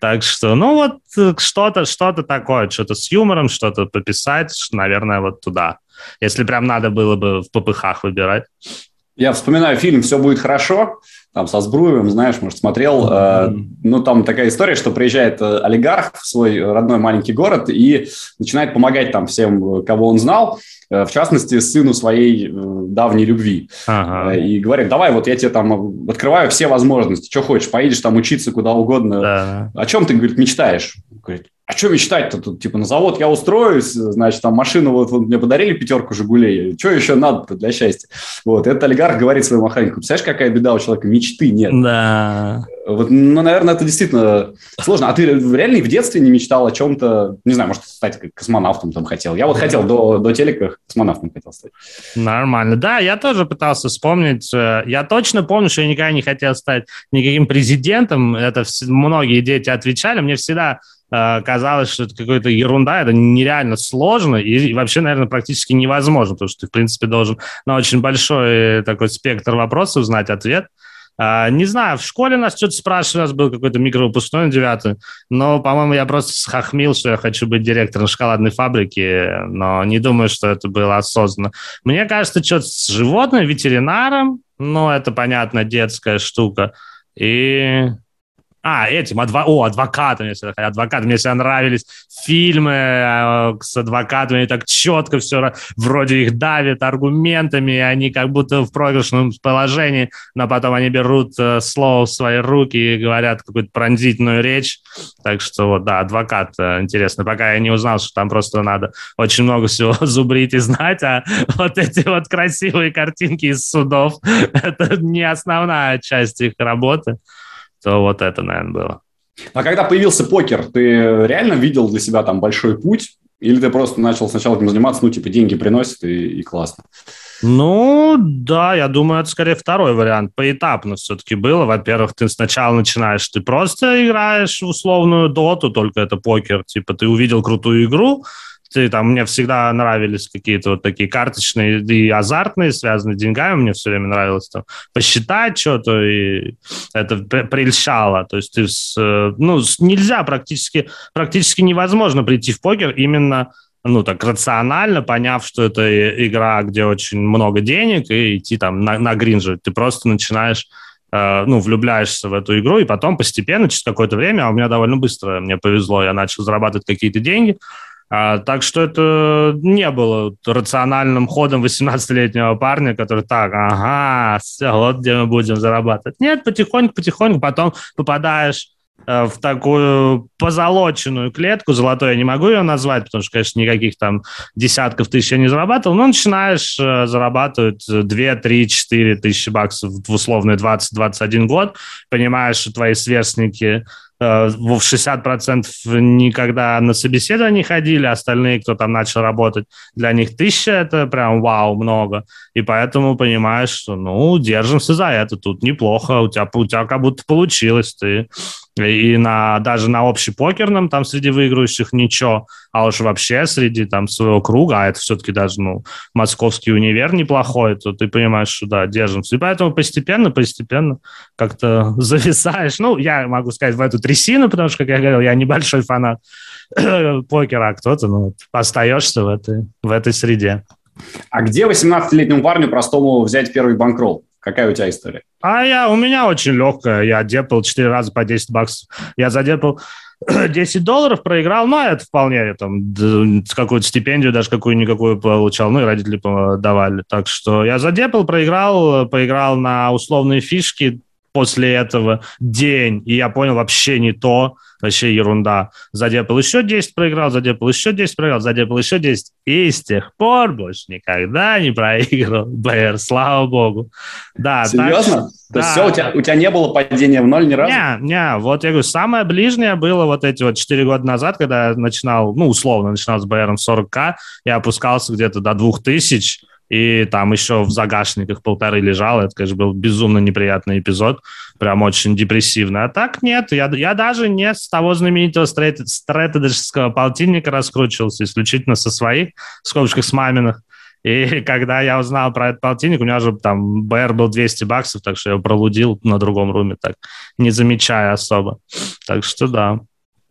Так что, ну вот э, что-то что-то такое, что-то с юмором, что-то пописать, наверное, вот туда. Если прям надо было бы в ППХ выбирать. Я вспоминаю фильм «Все будет хорошо», там со Сбруевым, знаешь, может, смотрел. Э, ну, там такая история, что приезжает э, олигарх в свой родной маленький город и начинает помогать там всем, кого он знал, э, в частности, сыну своей э, давней любви. Ага. Э, и говорит, давай, вот я тебе там открываю все возможности, что хочешь, поедешь там учиться куда угодно. Да. О чем ты, говорит, мечтаешь? Говорит, а что мечтать-то тут? Типа на завод я устроюсь, значит, там машину вот, вот мне подарили пятерку «Жигулей». Что еще надо для счастья? Вот, этот олигарх говорит своему охраннику, представляешь, какая беда у человека, мечты нет. Да. Вот, ну, наверное, это действительно сложно. А ты реально в детстве не мечтал о чем-то, не знаю, может, стать космонавтом там хотел? Я вот хотел до, до телека космонавтом хотел стать. Нормально. Да, я тоже пытался вспомнить. Э, я точно помню, что я никогда не хотел стать никаким президентом. Это многие дети отвечали. Мне всегда казалось, что это какая-то ерунда, это нереально сложно и, вообще, наверное, практически невозможно, потому что ты, в принципе, должен на очень большой такой спектр вопросов знать ответ. Uh, не знаю, в школе нас что-то спрашивали, у нас был какой-то микровыпускной на девятый, но, по-моему, я просто схохмил, что я хочу быть директором шоколадной фабрики, но не думаю, что это было осознанно. Мне кажется, что-то с животным, ветеринаром, ну, это, понятно, детская штука, и А, этим, адва... о, адвокатами, адвокаты, мне всегда нравились фильмы э, с адвокатами, так четко все, вроде их давят аргументами, они как будто в проигрышном положении, но потом они берут э, слово в свои руки и говорят какую-то пронзительную речь, так что вот, да, адвокат э, интересно, пока я не узнал, что там просто надо очень много всего зубрить и знать, а вот эти вот красивые картинки из судов, это не основная часть их работы то вот это, наверное, было. А когда появился покер, ты реально видел для себя там большой путь? Или ты просто начал сначала этим заниматься, ну, типа, деньги приносят и, и классно? Ну, да, я думаю, это скорее второй вариант. Поэтапно все-таки было. Во-первых, ты сначала начинаешь, ты просто играешь в условную доту, только это покер. Типа, ты увидел крутую игру, ты, там, мне всегда нравились какие-то вот такие карточные и азартные, связанные с деньгами, мне все время нравилось там посчитать что-то, и это прельщало. То есть ты с, ну, нельзя практически, практически невозможно прийти в покер именно ну, так рационально, поняв, что это игра, где очень много денег, и идти там на, на гринжить. Ты просто начинаешь э, ну, влюбляешься в эту игру, и потом постепенно, через какое-то время, а у меня довольно быстро мне повезло, я начал зарабатывать какие-то деньги, а, так что это не было рациональным ходом 18-летнего парня, который так, ага, все, вот где мы будем зарабатывать. Нет, потихоньку-потихоньку потом попадаешь в такую позолоченную клетку, золотой я не могу ее назвать, потому что, конечно, никаких там десятков тысяч я не зарабатывал, но начинаешь э, зарабатывать 2, 3, 4 тысячи баксов в условные 20-21 год, понимаешь, что твои сверстники Э, в 60% никогда на собеседование не ходили, остальные, кто там начал работать, для них тысяча – это прям вау, много. И поэтому понимаешь, что, ну, держимся за это, тут неплохо, у тебя, у тебя как будто получилось, ты и на, даже на общепокерном там среди выигрывающих ничего, а уж вообще среди там своего круга, а это все-таки даже, ну, московский универ неплохой, то ты понимаешь, что да, держимся. И поэтому постепенно, постепенно как-то зависаешь. Ну, я могу сказать, в эту трясину, потому что, как я говорил, я небольшой фанат покера, а кто-то, ну, остаешься в этой, в этой среде. А где 18-летнему парню простому взять первый банкролл? Какая у тебя история? А я, у меня очень легкая. Я депал 4 раза по 10 баксов. Я задепал 10 долларов, проиграл, ну, а это вполне, там, какую-то стипендию даже какую-никакую получал, ну, и родители давали. Так что я задепал, проиграл, поиграл на условные фишки, после этого день, и я понял, вообще не то, вообще ерунда. Задепал еще 10 проиграл, задепал еще 10 проиграл, задепал еще 10. И с тех пор больше никогда не проиграл БР, слава богу. Да, Серьезно? Так, то да. есть все, у тебя, у тебя не было падения в ноль ни разу? Не, не, вот я говорю, самое ближнее было вот эти вот 4 года назад, когда я начинал, ну, условно, начинал с БРом 40к, я опускался где-то до 2000, и там еще в загашниках полторы лежало. Это, конечно, был безумно неприятный эпизод, прям очень депрессивный. А так нет, я, я даже не с того знаменитого стратегического полтинника раскручивался, исключительно со своих, в скобочках с маминых. И когда я узнал про этот полтинник, у меня же там БР был 200 баксов, так что я пролудил на другом руме, так не замечая особо. Так что да.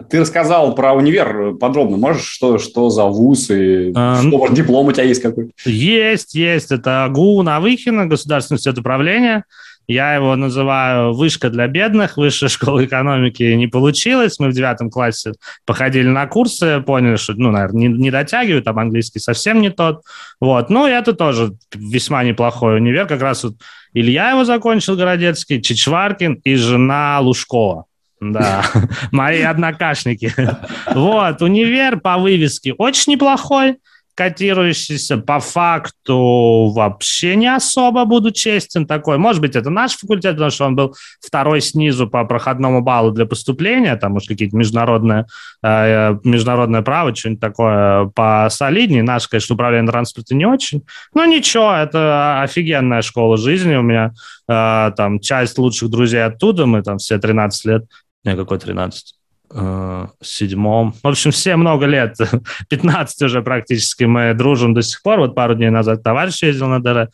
Ты рассказал про универ подробно. Можешь, что, что за вуз и а, что, может, диплом у тебя есть какой? Есть, есть. Это ГУ Навыхина, Государственный институт управления. Я его называю «Вышка для бедных». Высшая школа экономики не получилось. Мы в девятом классе походили на курсы, поняли, что, ну, наверное, не, не дотягивают, там английский совсем не тот. Вот. Ну, это тоже весьма неплохой универ. Как раз вот Илья его закончил, Городецкий, Чичваркин и жена Лужкова. Да, мои однокашники. Вот, универ по вывеске очень неплохой, котирующийся. По факту вообще не особо, буду честен, такой. Может быть, это наш факультет, потому что он был второй снизу по проходному баллу для поступления, там, может, какие-то международные, э, международное право, что-нибудь такое посолиднее. Наш, конечно, управление транспорта не очень. Но ничего, это офигенная школа жизни у меня. Э, там часть лучших друзей оттуда, мы там все 13 лет не, какой 13? Э, седьмом. В общем, все много лет, 15 уже практически мы дружим до сих пор. Вот пару дней назад товарищ ездил на ДР.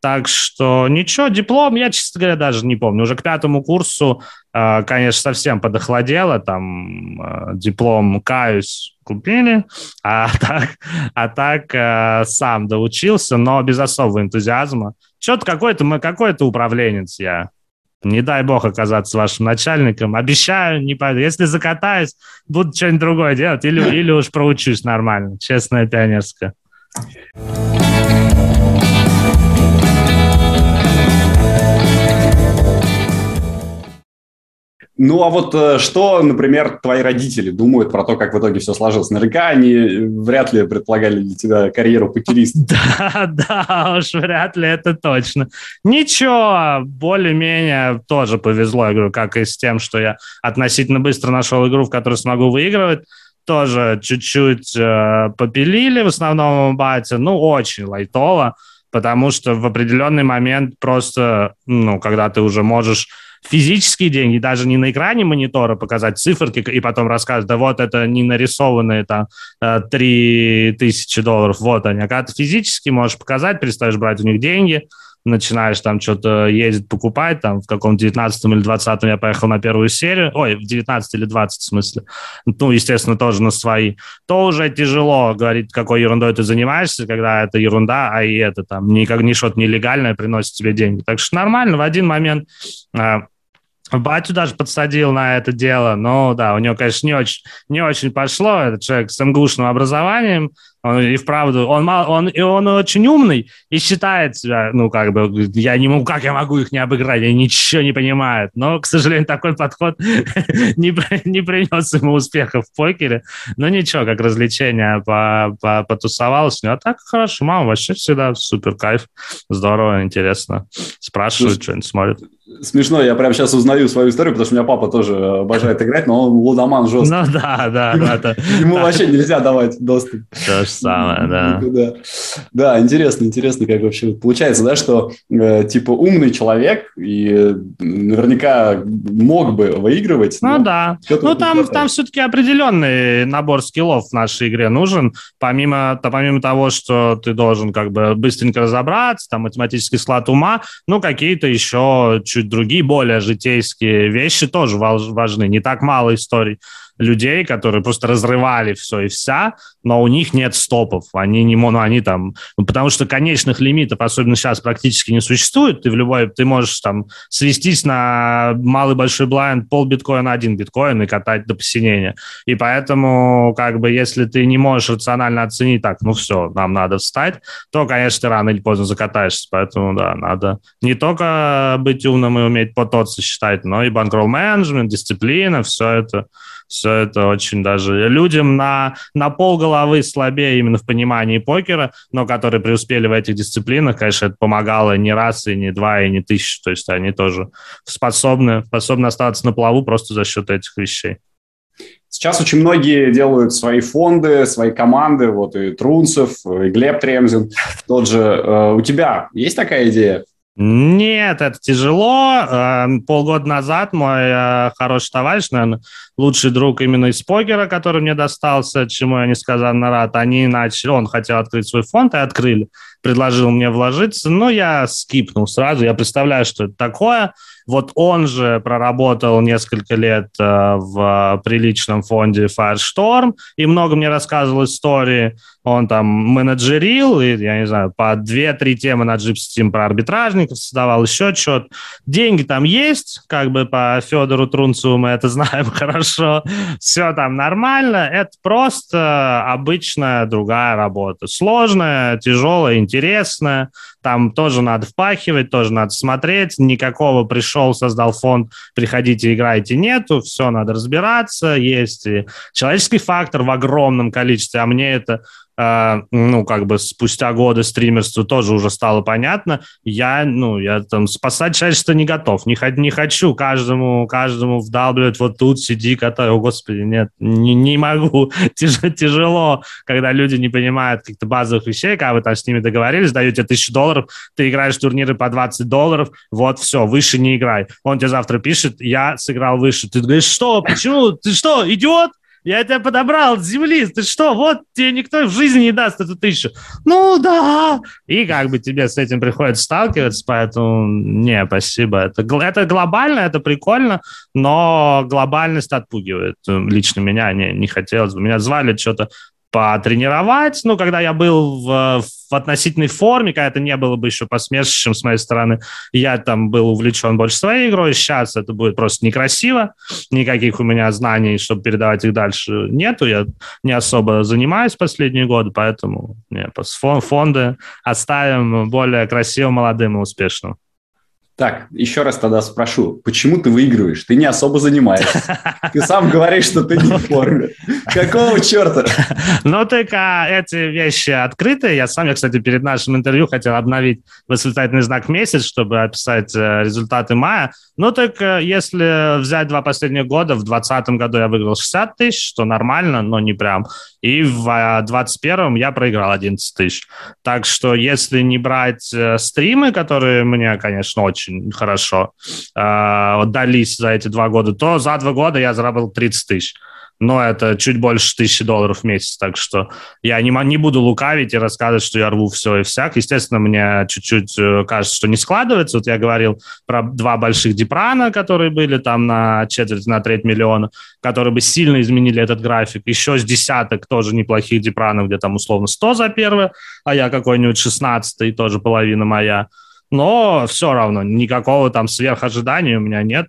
Так что ничего, диплом, я, честно говоря, даже не помню. Уже к пятому курсу, э, конечно, совсем подохладело. Там э, диплом, каюсь, купили. А так, а так сам доучился, но без особого энтузиазма. Что-то какой-то, какой-то управленец я Не дай бог оказаться вашим начальником. Обещаю, не пойду. Если закатаюсь, буду что-нибудь другое делать или, или уж проучусь нормально. Честная пионерская. Ну, а вот э, что, например, твои родители думают про то, как в итоге все сложилось? Наверняка они вряд ли предполагали для тебя карьеру покериста. Да, да, уж вряд ли, это точно. Ничего, более-менее тоже повезло, я говорю, как и с тем, что я относительно быстро нашел игру, в которой смогу выигрывать. Тоже чуть-чуть э, попилили, в основном батя, ну, очень лайтово, потому что в определенный момент просто, ну, когда ты уже можешь физические деньги, даже не на экране монитора показать циферки и потом рассказывать, да вот это не нарисованные там 3 э, долларов, вот они. А когда ты физически можешь показать, перестаешь брать у них деньги, начинаешь там что-то ездить, покупать, там в каком 19 или 20 я поехал на первую серию, ой, в 19 или 20 в смысле, ну, естественно, тоже на свои, то уже тяжело говорить, какой ерундой ты занимаешься, когда это ерунда, а и это там никак не что-то нелегальное приносит тебе деньги. Так что нормально, в один момент а, Батю даже подсадил на это дело, но да, у него, конечно, не очень, не очень пошло. Этот человек с МГУшным образованием, он и вправду, он, мал, он, и он очень умный и считает себя, ну, как бы, я не могу, как я могу их не обыграть, они ничего не понимают. Но, к сожалению, такой подход не, не принес ему успеха в покере. Но ничего, как развлечение по, по, потусовалось. А так хорошо, мама вообще всегда супер кайф, здорово, интересно. Спрашивают, что-нибудь смотрят смешно, я прямо сейчас узнаю свою историю, потому что у меня папа тоже обожает играть, но он лудоман жесткий. Ну да, да. Ему, да, ему вообще нельзя давать доступ. То же самое, да. да. Да, интересно, интересно, как вообще получается, да, что э, типа умный человек и наверняка мог бы выигрывать. Ну да. Ну там, там все-таки определенный набор скиллов в нашей игре нужен, помимо, то, помимо того, что ты должен как бы быстренько разобраться, там математический склад ума, ну какие-то еще чуть другие, более житейские вещи тоже важны. Не так мало историй людей, которые просто разрывали все и вся, но у них нет стопов. Они не ну, они там, ну, потому что конечных лимитов, особенно сейчас, практически не существует. Ты в любой, ты можешь там свестись на малый большой блайнд пол биткоина, один биткоин и катать до посинения. И поэтому, как бы, если ты не можешь рационально оценить, так, ну все, нам надо встать, то, конечно, ты рано или поздно закатаешься. Поэтому, да, надо не только быть умным и уметь пототься считать, но и банкролл менеджмент, дисциплина, все это все это очень даже людям на, на пол головы слабее именно в понимании покера, но которые преуспели в этих дисциплинах, конечно, это помогало не раз, и не два, и не тысячу. То есть они тоже способны, способны остаться на плаву просто за счет этих вещей. Сейчас очень многие делают свои фонды, свои команды, вот и Трунцев, и Глеб Тремзин, тот же. Э, у тебя есть такая идея? Нет, это тяжело. Эм, полгода назад мой э, хороший товарищ, наверное, лучший друг именно из покера, который мне достался, чему я несказанно рад, они начали, он хотел открыть свой фонд и открыли. Предложил мне вложиться, но я скипнул сразу. Я представляю, что это такое. Вот он же проработал несколько лет э, в приличном фонде Firestorm и много мне рассказывал истории. Он там менеджерил, и, я не знаю, по две-три темы на Gypsy Team про арбитражников создавал, еще что-то. Деньги там есть, как бы по Федору Трунцеву мы это знаем хорошо. Все там нормально. Это просто обычная другая работа. Сложная, тяжелая, интересная. Там тоже надо впахивать, тоже надо смотреть. Никакого пришел, создал фонд, приходите, играйте, нету. Все, надо разбираться. Есть и человеческий фактор в огромном количестве, а мне это ну, как бы спустя годы стримерства тоже уже стало понятно, я, ну, я там спасать человечество не готов, не, не хочу каждому, каждому вдалбливать вот тут, сиди, катай, о, господи, нет, не, не могу, Тяж, тяжело, когда люди не понимают каких-то базовых вещей, когда вы там с ними договорились, даете тысячу долларов, ты играешь в турниры по 20 долларов, вот, все, выше не играй. Он тебе завтра пишет, я сыграл выше. Ты говоришь, что, почему, ты что, идиот? Я тебя подобрал с земли, ты что, вот тебе никто в жизни не даст эту тысячу. Ну да. И как бы тебе с этим приходится сталкиваться, поэтому не, спасибо. Это, это глобально, это прикольно, но глобальность отпугивает. Лично меня не, не хотелось бы. Меня звали что-то потренировать. Ну, когда я был в, в относительной форме, когда это не было бы еще посмешищем с моей стороны, я там был увлечен больше своей игрой. Сейчас это будет просто некрасиво. Никаких у меня знаний, чтобы передавать их дальше, нету. Я не особо занимаюсь последние годы, поэтому нет, фонды оставим более красивым, молодым и успешным. Так, еще раз тогда спрошу, почему ты выигрываешь? Ты не особо занимаешься. Ты сам говоришь, что ты не в форме. Какого черта? Ну, так а, эти вещи открыты. Я сам, я, кстати, перед нашим интервью хотел обновить восклицательный знак месяц, чтобы описать э, результаты мая. Ну, так э, если взять два последних года, в 2020 году я выиграл 60 тысяч, что нормально, но не прям. И в 2021 я проиграл 11 тысяч. Так что если не брать э, стримы, которые мне, конечно, очень хорошо э, дались за эти два года, то за два года я заработал 30 тысяч но это чуть больше тысячи долларов в месяц, так что я не, не буду лукавить и рассказывать, что я рву все и всяк. Естественно, мне чуть-чуть э, кажется, что не складывается. Вот я говорил про два больших Дипрана, которые были там на четверть, на треть миллиона, которые бы сильно изменили этот график. Еще с десяток тоже неплохих Дипранов, где там условно 100 за первое, а я какой-нибудь 16 тоже половина моя но все равно никакого там сверхожидания у меня нет.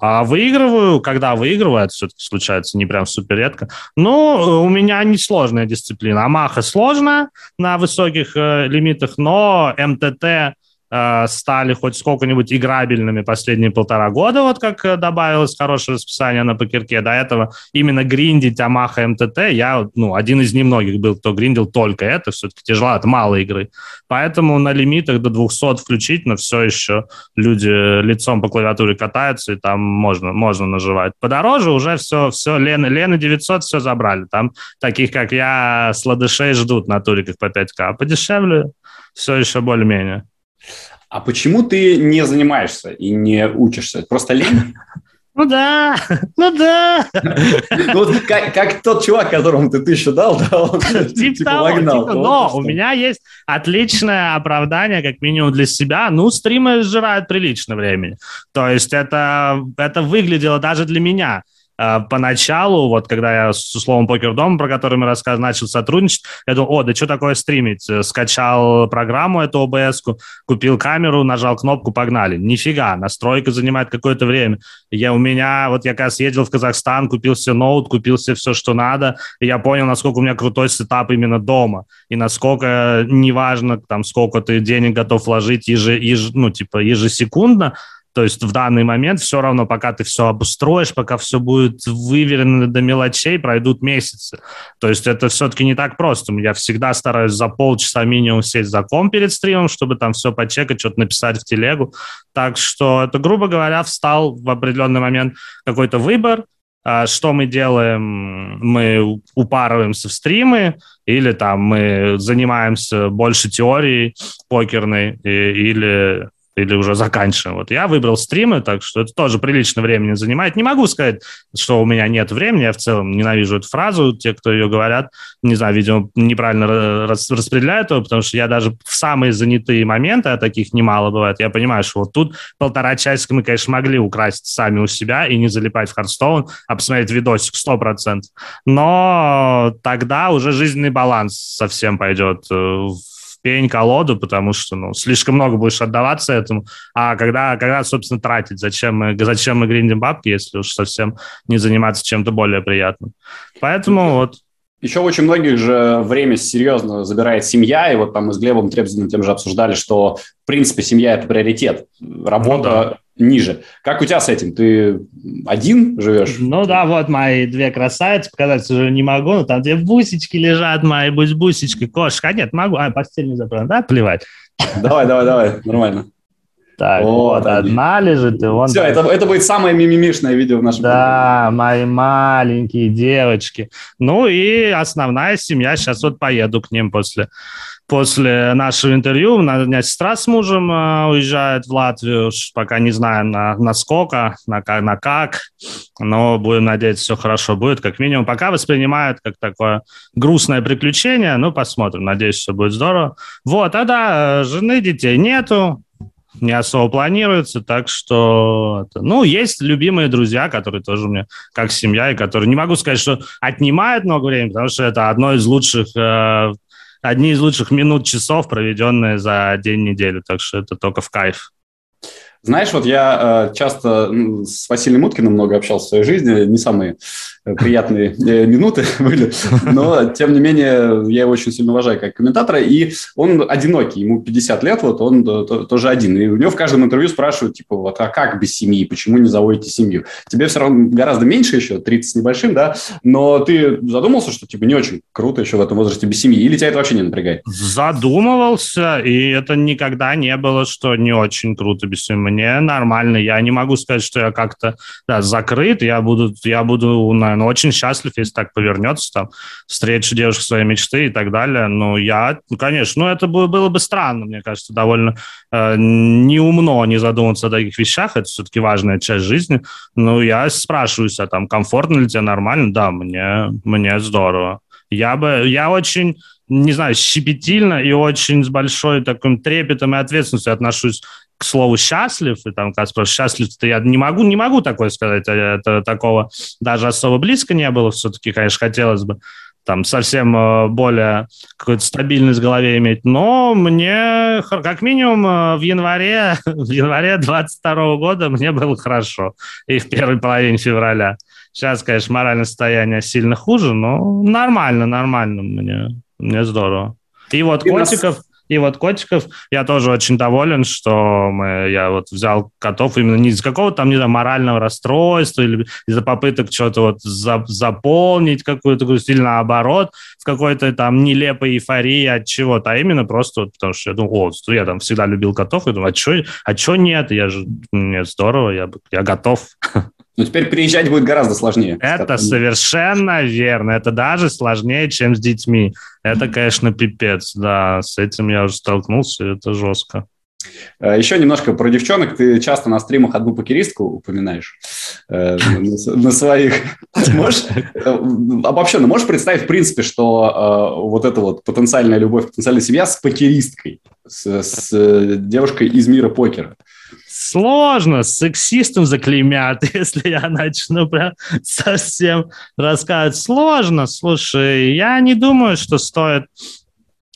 А выигрываю, когда выигрываю, это все-таки случается не прям супер редко. Ну, у меня не сложная дисциплина. Амаха сложная на высоких э, лимитах, но МТТ Э, стали хоть сколько-нибудь играбельными последние полтора года, вот как э, добавилось хорошее расписание на покерке. До этого именно гриндить Амаха МТТ, я, ну, один из немногих был, кто гриндил только это, все-таки тяжело, это мало игры. Поэтому на лимитах до 200 включительно все еще люди лицом по клавиатуре катаются, и там можно, можно наживать. Подороже уже все, все, Лена, Лена 900 все забрали. Там таких, как я, сладышей ждут на туриках по 5К. А подешевле все еще более-менее. А почему ты не занимаешься и не учишься? Просто лень? Ну да, ну да. Ну, вот как, как тот чувак, которому ты тысячу дал, да, он типа, типа того, погнал. Типа, но у меня есть отличное оправдание, как минимум для себя. Ну, стримы сжирают прилично времени. То есть это, это выглядело даже для меня поначалу, вот когда я с условным Покер Дом, про который мы рассказывали, начал сотрудничать, я думал, о, да что такое стримить? Э, скачал программу эту OBS купил камеру, нажал кнопку, погнали. Нифига, настройка занимает какое-то время. Я у меня, вот я как раз ездил в Казахстан, купил себе ноут, купил себе все, что надо, и я понял, насколько у меня крутой сетап именно дома, и насколько неважно, там, сколько ты денег готов вложить еже, еж, ну, типа, ежесекундно, то есть в данный момент все равно, пока ты все обустроишь, пока все будет выверено до мелочей, пройдут месяцы. То есть это все-таки не так просто. Я всегда стараюсь за полчаса минимум сесть за ком перед стримом, чтобы там все почекать, что-то написать в телегу. Так что это, грубо говоря, встал в определенный момент какой-то выбор, а, что мы делаем? Мы упарываемся в стримы, или там мы занимаемся больше теорией покерной, или или уже заканчиваем. Вот я выбрал стримы, так что это тоже прилично времени занимает. Не могу сказать, что у меня нет времени. Я в целом ненавижу эту фразу. Те, кто ее говорят, не знаю, видимо, неправильно рас распределяют его, потому что я даже в самые занятые моменты, а таких немало бывает, я понимаю, что вот тут полтора часика мы, конечно, могли украсть сами у себя и не залипать в Хардстоун, а посмотреть видосик 100%. Но тогда уже жизненный баланс совсем пойдет э, в пень-колоду, потому что ну, слишком много будешь отдаваться этому. А когда, когда собственно, тратить? Зачем мы, зачем мы гриндим бабки, если уж совсем не заниматься чем-то более приятным? Поэтому вот еще очень многих же время серьезно забирает семья, и вот там мы с Глебом Требзиным тем же обсуждали, что, в принципе, семья – это приоритет. Работа ну, ниже. Как у тебя с этим? Ты один живешь? Ну да, вот мои две красавицы, показать уже не могу, но там две бусечки лежат, мои будь бусечки, кошка. А нет, могу, а, постель не заправлена, да, плевать. Давай, давай, давай, нормально. Так, вот, вот одна лежит, и вон... Все, это, это будет самое мимимишное видео в нашем Да, канале. мои маленькие девочки. Ну и основная семья, сейчас вот поеду к ним после после нашего интервью. У меня сестра с мужем э, уезжает в Латвию, пока не знаем на, на сколько, на, на как, но будем надеяться, все хорошо будет. Как минимум, пока воспринимают как такое грустное приключение, ну, посмотрим. Надеюсь, все будет здорово. Вот, а да, жены, детей нету, не особо планируется, так что... Ну, есть любимые друзья, которые тоже у меня как семья, и которые, не могу сказать, что отнимают много времени, потому что это одно из лучших, э, одни из лучших минут, часов, проведенные за день недели, так что это только в кайф. Знаешь, вот я э, часто с Василием Уткиным много общался в своей жизни, не самые э, приятные э, минуты были, но, тем не менее, я его очень сильно уважаю как комментатора, и он одинокий, ему 50 лет, вот он тоже один, и у него в каждом интервью спрашивают, типа, вот, а как без семьи, почему не заводите семью? Тебе все равно гораздо меньше еще, 30 с небольшим, да, но ты задумался, что, типа, не очень круто еще в этом возрасте без семьи, или тебя это вообще не напрягает? Задумывался, и это никогда не было, что не очень круто без семьи мне нормально. Я не могу сказать, что я как-то да, закрыт. Я буду, я буду, наверное, очень счастлив, если так повернется, там, встречу девушку своей мечты и так далее. Ну, я, ну, конечно, ну, это было, бы странно, мне кажется, довольно э, неумно не задумываться о таких вещах. Это все-таки важная часть жизни. Ну, я спрашиваюсь, а там, комфортно ли тебе, нормально? Да, мне, мне здорово. Я бы, я очень не знаю, щепетильно и очень с большой таким трепетом и ответственностью отношусь к слову счастлив, и там, как спрашивают, счастлив ты, я не могу, не могу такое сказать, э, это такого даже особо близко не было, все-таки, конечно, хотелось бы там совсем э, более какую-то стабильность в голове иметь. Но мне, как минимум, э, в январе, в январе 22 года мне было хорошо. И в первой половине февраля. Сейчас, конечно, моральное состояние сильно хуже, но нормально, нормально мне. Мне здорово. И вот и котиков... Нас и вот котиков я тоже очень доволен, что мы, я вот взял котов именно не из какого-то там, не знаю, морального расстройства или из-за попыток что-то вот за, заполнить какую-то грусть или наоборот в какой-то там нелепой эйфории от чего-то, а именно просто вот, потому что я думаю, о, я там всегда любил котов, и думаю, а что а чё нет? Я же, нет, здорово, я, я готов. Но теперь приезжать будет гораздо сложнее. Это совершенно верно. Это даже сложнее, чем с детьми. Это, конечно, пипец. Да, с этим я уже столкнулся, это жестко. Э, Еще немножко про девчонок. Ты часто на стримах одну покеристку упоминаешь э, на своих. Можешь, э, обобщенно, можешь представить, в принципе, что вот эта вот потенциальная любовь, потенциальная семья с покеристкой, с девушкой из мира покера? сложно, сексистом заклеймят, если я начну прям совсем рассказывать. Сложно, слушай, я не думаю, что стоит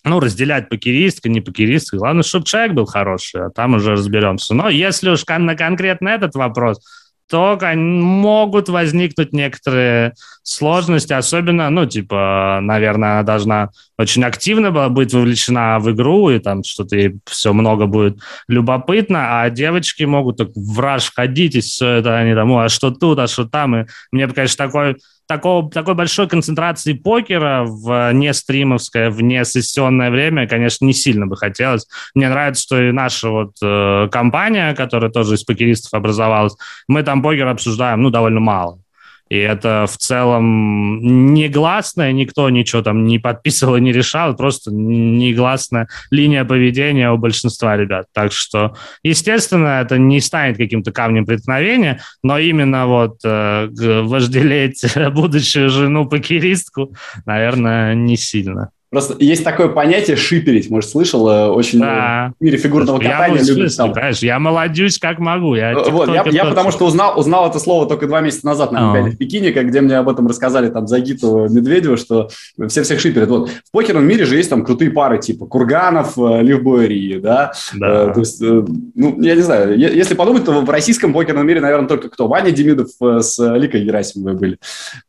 ну, разделять покеристка, не покеристка. Главное, чтобы человек был хороший, а там уже разберемся. Но если уж на конкретно этот вопрос, то могут возникнуть некоторые сложности, особенно, ну, типа, наверное, она должна очень активно быть вовлечена в игру, и там что-то ей все много будет любопытно, а девочки могут так в раж ходить, и все это они там, а что тут, а что там, и мне, конечно, такой такого, такой большой концентрации покера в не стримовское, в не сессионное время, конечно, не сильно бы хотелось. Мне нравится, что и наша вот э, компания, которая тоже из покеристов образовалась, мы там покер обсуждаем, ну, довольно мало. И это в целом негласное, никто ничего там не подписывал и не решал, просто негласная линия поведения у большинства ребят. Так что, естественно, это не станет каким-то камнем преткновения, но именно вот э, вожделеть будущую жену-покеристку, наверное, не сильно. Просто есть такое понятие шиперить, может, слышал, э, очень да. в мире фигурного катания я, любят там. Конечно, я молодюсь как могу. Я, э, вот, я, я потому что узнал, узнал это слово только два месяца назад на Олимпиаде в Пекине, как, где мне об этом рассказали там Загиту Медведева, что все всех шиперят. Вот, в покерном мире же есть там крутые пары типа Курганов, э, Ливбойри, да? да. то есть, ну, я не знаю, если подумать, то в российском покерном мире, наверное, только кто? Ваня Демидов с Ликой Герасимовой были.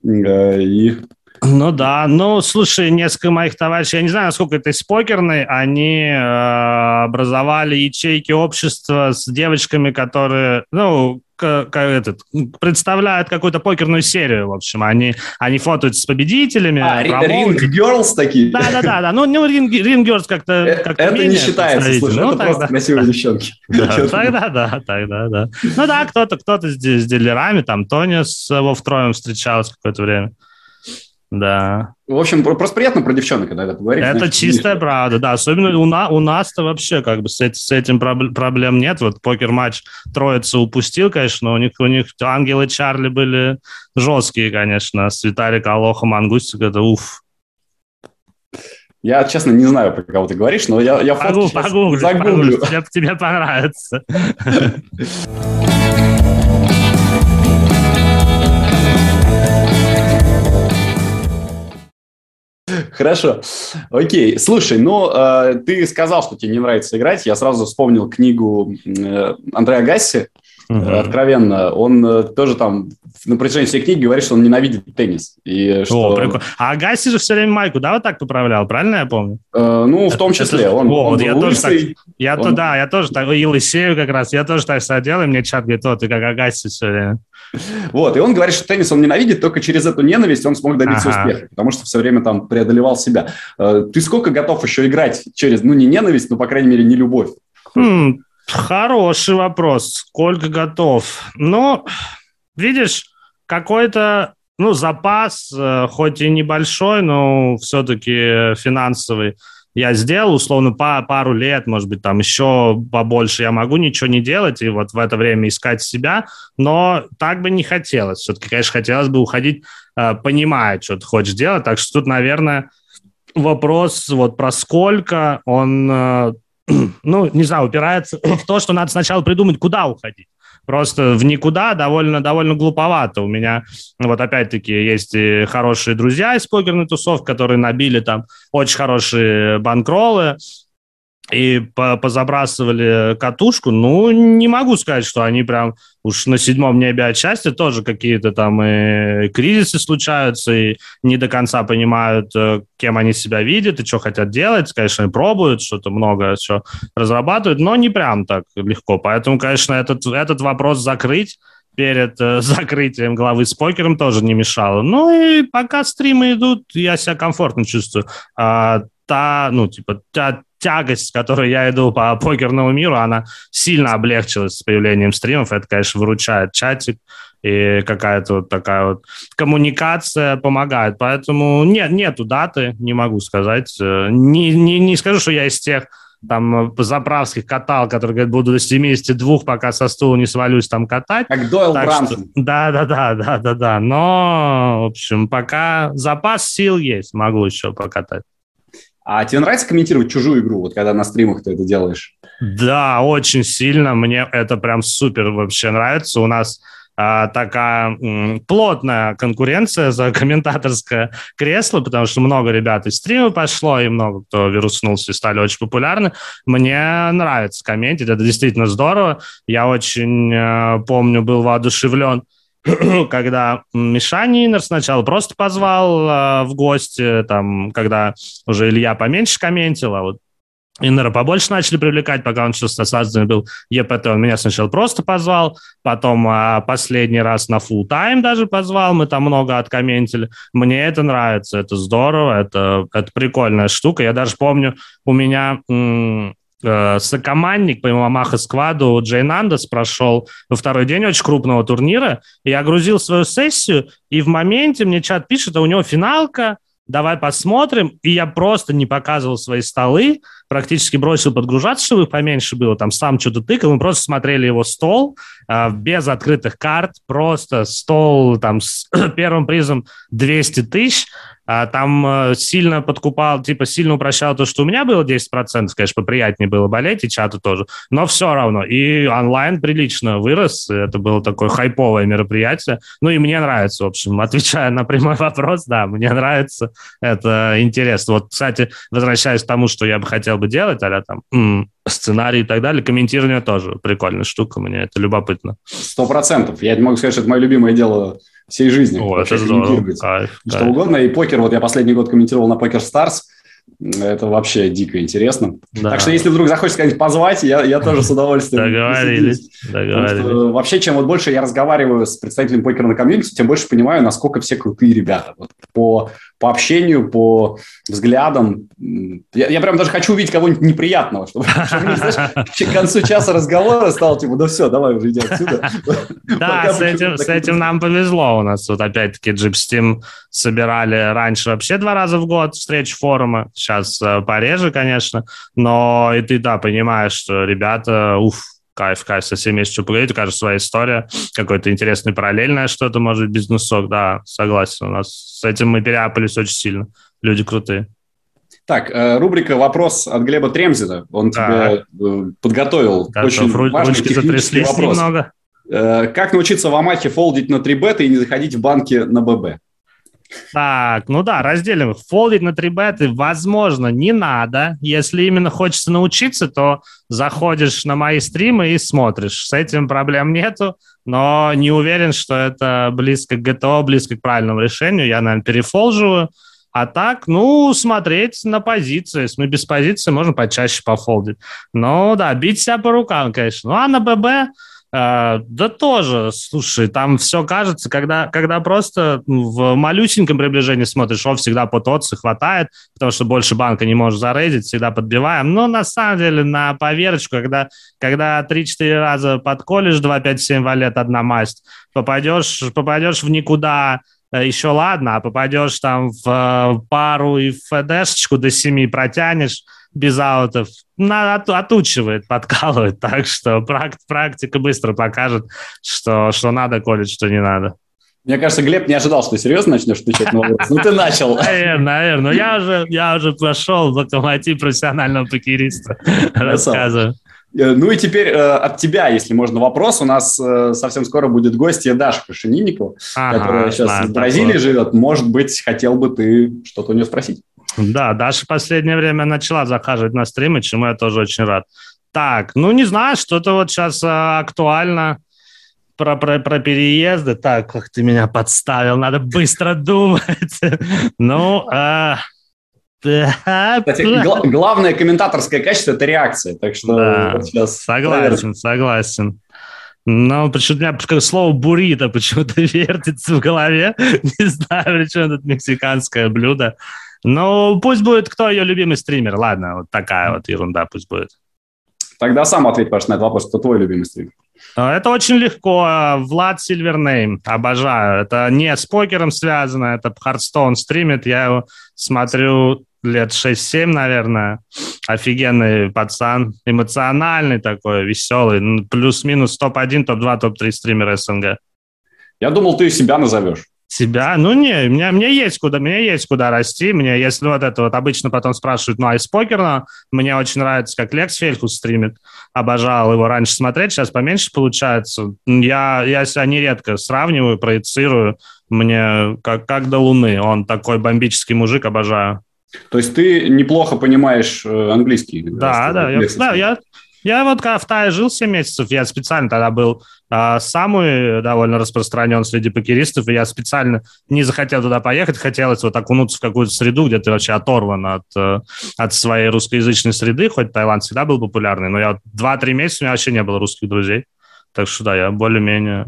И ну да, ну слушай, несколько моих товарищей, я не знаю, насколько это из покерной, они э, образовали ячейки общества с девочками, которые, ну, как этот, представляют какую-то покерную серию, в общем. Они, они фотаются с победителями. А, ринг Girls такие? Да-да-да. да. Ну, ну ринг, ринг Girls как-то э, как Это не считается, слушай, ну, это тогда... просто красивые девчонки. тогда да, тогда да. Ну да, кто-то кто-то с, с дилерами, там Тоня с его втроем встречалась какое-то время. Да. В общем, просто приятно про девчонок, когда это поговорить. Это значит, чистая не... правда, да. Особенно у, на, у нас-то вообще как бы с, с этим проблем нет. Вот покер-матч троица упустил, конечно, но у них, у них ангелы Чарли были жесткие, конечно. С Виталик, Алоха, Мангустик, это уф. Я, честно, не знаю, про кого ты говоришь, но я, я Погу, погуглю, загуглю. Погуглю. Тебе, тебе понравится. Хорошо. Окей. Слушай, ну, э, ты сказал, что тебе не нравится играть. Я сразу вспомнил книгу э, Андреа Гасси угу. откровенно. Он э, тоже там на протяжении всей книги говорит, что он ненавидит теннис. И что... О, прикольно. А Гасси же все время майку, да, вот так поправлял, правильно я помню? Э, ну, в том числе. Это... Он, О, он вот я тоже так, я он... то, да, я тоже так, и лысею как раз, я тоже так всегда делаю, мне чат говорит, о, ты как Агаси все время. Вот, и он говорит, что теннис он ненавидит, только через эту ненависть он смог добиться ага. успеха, потому что все время там преодолевал себя. Э, ты сколько готов еще играть через, ну, не ненависть, но, по крайней мере, не любовь? Хм, Хороший вопрос. Сколько готов? Ну, видишь, какой-то ну, запас, э, хоть и небольшой, но все-таки финансовый, я сделал, условно, по пару лет, может быть, там еще побольше я могу ничего не делать и вот в это время искать себя, но так бы не хотелось. Все-таки, конечно, хотелось бы уходить, э, понимая, что ты хочешь делать. Так что тут, наверное, вопрос вот про сколько, он э, ну, не знаю, упирается в то, что надо сначала придумать, куда уходить. Просто в никуда довольно, довольно глуповато. У меня, вот опять-таки, есть хорошие друзья из покерной тусовки, которые набили там очень хорошие банкролы, и позабрасывали катушку, ну, не могу сказать, что они прям уж на седьмом небе от счастья тоже какие-то там и кризисы случаются, и не до конца понимают, э, кем они себя видят и что хотят делать. Конечно, пробуют, что-то много что разрабатывают, но не прям так легко. Поэтому, конечно, этот, этот вопрос закрыть перед э, закрытием главы с покером тоже не мешало. Ну и пока стримы идут, я себя комфортно чувствую. А, та, ну, типа, та тягость, с которой я иду по покерному миру, она сильно облегчилась с появлением стримов. Это, конечно, выручает чатик и какая-то вот такая вот коммуникация помогает. Поэтому нет, нету даты, не могу сказать. Э, не, не, не скажу, что я из тех там заправских катал, которые говорят, буду до 72, пока со стула не свалюсь там катать. Как Дойл Брансон. Да, да, да, да, да, да. Но, в общем, пока запас сил есть, могу еще покатать. А тебе нравится комментировать чужую игру, вот когда на стримах ты это делаешь? Да, очень сильно. Мне это прям супер вообще нравится. У нас а, такая м, плотная конкуренция за комментаторское кресло, потому что много ребят из стрима пошло, и много кто вируснулся и стали очень популярны. Мне нравится комментить, это действительно здорово. Я очень э, помню, был воодушевлен когда Миша сначала просто позвал э, в гости, там, когда уже Илья поменьше комментил, а вот Иннера побольше начали привлекать, пока он еще с был ЕПТ. Он меня сначала просто позвал, потом а, последний раз на full тайм даже позвал, мы там много откомментили. Мне это нравится, это здорово, это, это прикольная штука. Я даже помню, у меня м- сокомандник по Мамаха скваду Джей Нандес прошел во второй день очень крупного турнира. Я грузил свою сессию, и в моменте мне чат пишет, а у него финалка, давай посмотрим. И я просто не показывал свои столы, практически бросил подгружаться, чтобы их поменьше было. Там сам что-то тыкал, мы просто смотрели его стол э, без открытых карт, просто стол там с первым призом 200 тысяч. А, там э, сильно подкупал, типа сильно упрощал то, что у меня было 10%, конечно, поприятнее было болеть, и чату тоже, но все равно. И онлайн прилично вырос, это было такое хайповое мероприятие. Ну и мне нравится, в общем, отвечая на прямой вопрос, да, мне нравится, это интересно. Вот, кстати, возвращаясь к тому, что я бы хотел бы делать, а там м- сценарий и так далее, комментирование тоже прикольная штука, мне это любопытно. Сто процентов. Я не могу сказать, что это мое любимое дело всей жизни. О, это здорово. Кайф, что кайф. угодно. И покер, вот я последний год комментировал на Покер Stars, это вообще дико интересно. Да. Так что, если вдруг захочешь сказать позвать, я, я тоже с удовольствием. Договорились. Договорились. Что, вообще, чем вот больше я разговариваю с представителями покерной комьюнити, тем больше понимаю, насколько все крутые ребята. Вот по по общению, по взглядам. Я, я прям даже хочу увидеть кого-нибудь неприятного, чтобы, чтобы знаешь, к концу часа разговора стал типа, ну все, давай уже иди отсюда. Да, с этим, с этим нам повезло. У нас вот опять-таки Джипстим собирали раньше вообще два раза в год встречи форума. Сейчас э, пореже, конечно. Но и ты, да, понимаешь, что ребята, уф, кайф, кайф, со всеми есть что поговорить, у каждого своя история, какое-то интересное параллельное что-то, может быть, бизнесок, да, согласен, у нас с этим мы переапались очень сильно, люди крутые. Так, э, рубрика «Вопрос от Глеба Тремзина». Он да. тебе подготовил Готов. очень Ру- важный технический вопрос. Немного. Как научиться в Амахе фолдить на 3 бета и не заходить в банки на ББ? Так, ну да, разделим их. Фолдить на 3 беты, возможно, не надо. Если именно хочется научиться, то заходишь на мои стримы и смотришь. С этим проблем нету, но не уверен, что это близко к ГТО, близко к правильному решению. Я, наверное, перефолживаю. А так, ну, смотреть на позиции. Если мы без позиции, можно почаще пофолдить. Ну да, бить себя по рукам, конечно. Ну а на ББ а, да тоже, слушай, там все кажется, когда, когда просто в малюсеньком приближении смотришь, он всегда по тотсы хватает, потому что больше банка не можешь зарейдить, всегда подбиваем. Но на самом деле на поверочку, когда, когда 3-4 раза подколешь 2, 5, 7 валет, одна масть, попадешь, попадешь в никуда, э, еще ладно, а попадешь там в э, пару и в ФДшечку до 7 протянешь, без аутов. Надо, отучивает, подкалывает. Так что практика быстро покажет, что, что надо колить, что не надо. Мне кажется, Глеб не ожидал, что ты серьезно начнешь отвечать на вопрос. Ну, ты начал. Наверное, наверное. Но я уже, я уже прошел в локомотив профессионального покериста. Рассказываю. Э, ну и теперь э, от тебя, если можно, вопрос. У нас э, совсем скоро будет гостья Даша Крашенинникова, ага, которая сейчас знаю, в Бразилии такое. живет. Может быть, хотел бы ты что-то у нее спросить? Да, Даша в последнее время начала захаживать на стримы, чему я тоже очень рад. Так, ну не знаю, что-то вот сейчас а, актуально про, про, про переезды. Так, как ты меня подставил, надо быстро думать. Ну, а... Кстати, гла- главное комментаторское качество – это реакция, так что да, вот сейчас согласен, согласен. Ну, почему у меня слово «буррито» почему-то вертится в голове. Не знаю, причем это мексиканское блюдо. Ну, пусть будет кто ее любимый стример. Ладно, вот такая вот ерунда пусть будет. Тогда сам ответь, пожалуйста, на этот вопрос. Кто твой любимый стример? А, это очень легко. Влад SilverName. Обожаю. Это не с покером связано, это Hearthstone стримит. Я его смотрю лет 6-7, наверное. Офигенный пацан. Эмоциональный такой, веселый. Плюс-минус топ-1, топ-2, топ-3 стример СНГ. Я думал, ты себя назовешь себя. Ну, не, у меня, мне есть куда, мне есть куда расти. Мне, если вот это вот обычно потом спрашивают, ну, а из покерно, мне очень нравится, как Лекс Фельхус стримит. Обожал его раньше смотреть, сейчас поменьше получается. Я, я себя нередко сравниваю, проецирую. Мне как, как до Луны. Он такой бомбический мужик, обожаю. То есть ты неплохо понимаешь э, английский? Да, да, я, да, я, я вот когда в Тае жил 7 месяцев, я специально тогда был а, самый довольно распространен среди покеристов, и я специально не захотел туда поехать, хотелось вот окунуться в какую-то среду, где ты вообще оторван от, э, от своей русскоязычной среды, хоть Таиланд всегда был популярный, но я вот 2-3 месяца, у меня вообще не было русских друзей, так что да, я более-менее